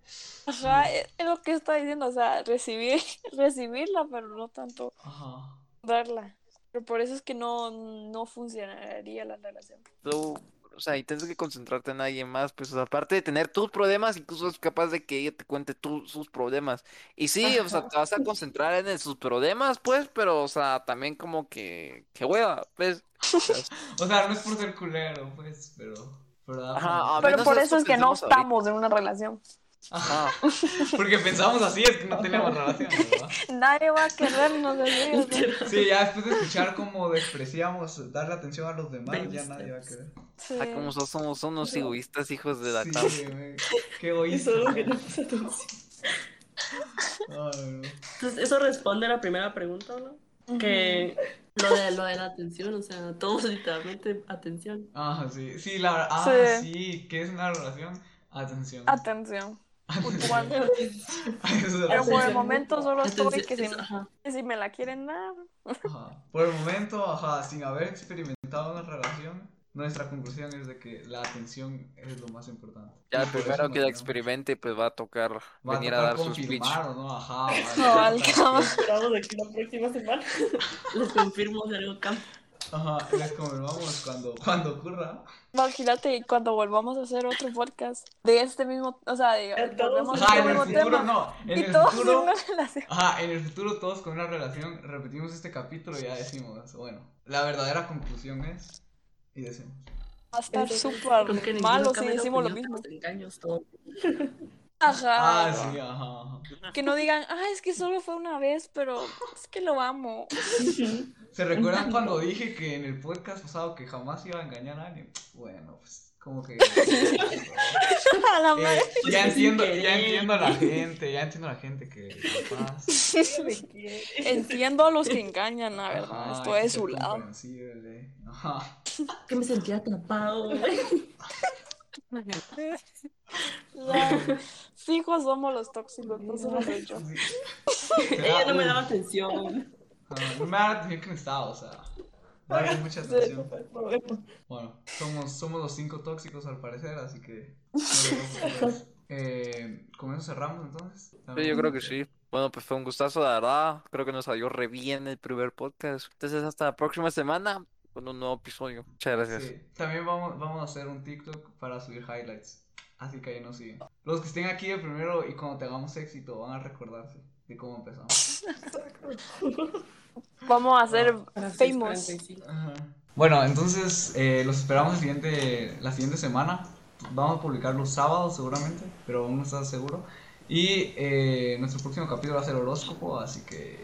ajá es es lo que está diciendo o sea recibir recibirla pero no tanto Ajá. darla pero por eso es que no no funcionaría la relación Tú, o sea, y tienes que concentrarte en alguien más, pues, o sea, aparte de tener tus problemas, incluso es capaz de que ella te cuente tú, sus problemas. Y sí, o sea, te vas a concentrar en el- sus problemas, pues, pero, o sea, también como que, que hueva, pues. O sea, no es por ser culero, pues, pero... Pero da Ajá, pero menos por eso es que no ahorita. estamos en una relación Ajá. Porque pensamos así, es que no tenemos relación, ¿verdad? nadie va a querernos sea, Sí, ya después de escuchar cómo despreciamos darle atención a los demás, ya nadie va a querer. sí. Ah, como sos- somos unos egoístas hijos de la Sí, cara. güey, qué egoísta. Eso es lo que no atención. Ay. Entonces, eso responde a la primera pregunta, ¿no? Que Lo de, lo de la atención, o sea, todos literalmente atención. Ah, sí, sí, la verdad, ah, Sí. sí, ¿qué es una relación? Atención. Atención. Pero por el momento solo estoy que si, que si me la quieren dar. Ajá. Por el momento, ajá, sin haber experimentado una relación, nuestra conclusión es de que la atención es lo más importante. Ya el primero que la experimente, pues va a tocar Va a venir a tocar dar su speech. confirmar, ¿no? Ajá. vale. Cabal, cabal. Esperamos aquí la próxima semana. Les confirmo algo cambia. Ajá, les confirmamos cuando, cuando ocurra. Imagínate cuando volvamos a hacer otro podcast de este mismo, o sea, de, todos volvemos Ajá, en el mismo futuro tema. no. En y el todos en futuro. una relación. Ajá, en el futuro todos con una relación repetimos este capítulo y ya decimos, bueno, la verdadera conclusión es. Y decimos. Va a estar súper malo si decimos lo mismo. engaños, todo. Ajá. Ah, sí, ajá. Que no digan, ah, es que solo fue una vez, pero es que lo amo. ¿Se recuerdan cuando dije que en el podcast pasado que jamás iba a engañar a alguien? Bueno, pues como que... A la Eh, madre. ya entiendo, ya entiendo a la gente, ya entiendo a la gente que capaz. Entiendo a los que engañan, la verdad. Ajá, Estoy de su lado. Ajá. Que me sentía atrapado, güey. Ya. Fijos somos los tóxicos, no solo soy yo. Ella no me daba atención. Ajá, no me da la atención que necesitaba, o sea. Dale mucha atención. Bueno, somos, somos los cinco tóxicos al parecer, así que. no. Eh, ¿Con eso cerramos entonces? Sí, yo creo que sí. Bueno, pues fue un gustazo, la verdad. Creo que nos salió re bien el primer podcast. Entonces, hasta la próxima semana con un nuevo episodio. Muchas gracias. Sí, también vamos, vamos a hacer un TikTok para subir highlights. Así que ahí nos siguen. Los que estén aquí de primero y cuando tengamos éxito van a recordarse de cómo empezamos. Vamos a ser Para famous. 6:45. Ajá. Bueno, entonces eh, los esperamos el siguiente, la siguiente semana. Vamos a publicar los sábados seguramente, pero aún no está seguro. Y eh, nuestro próximo capítulo va a ser horóscopo, así que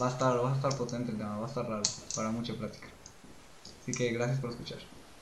va a estar, va a estar potente el tema, va a estar raro para mucha plática. Así que gracias por escuchar.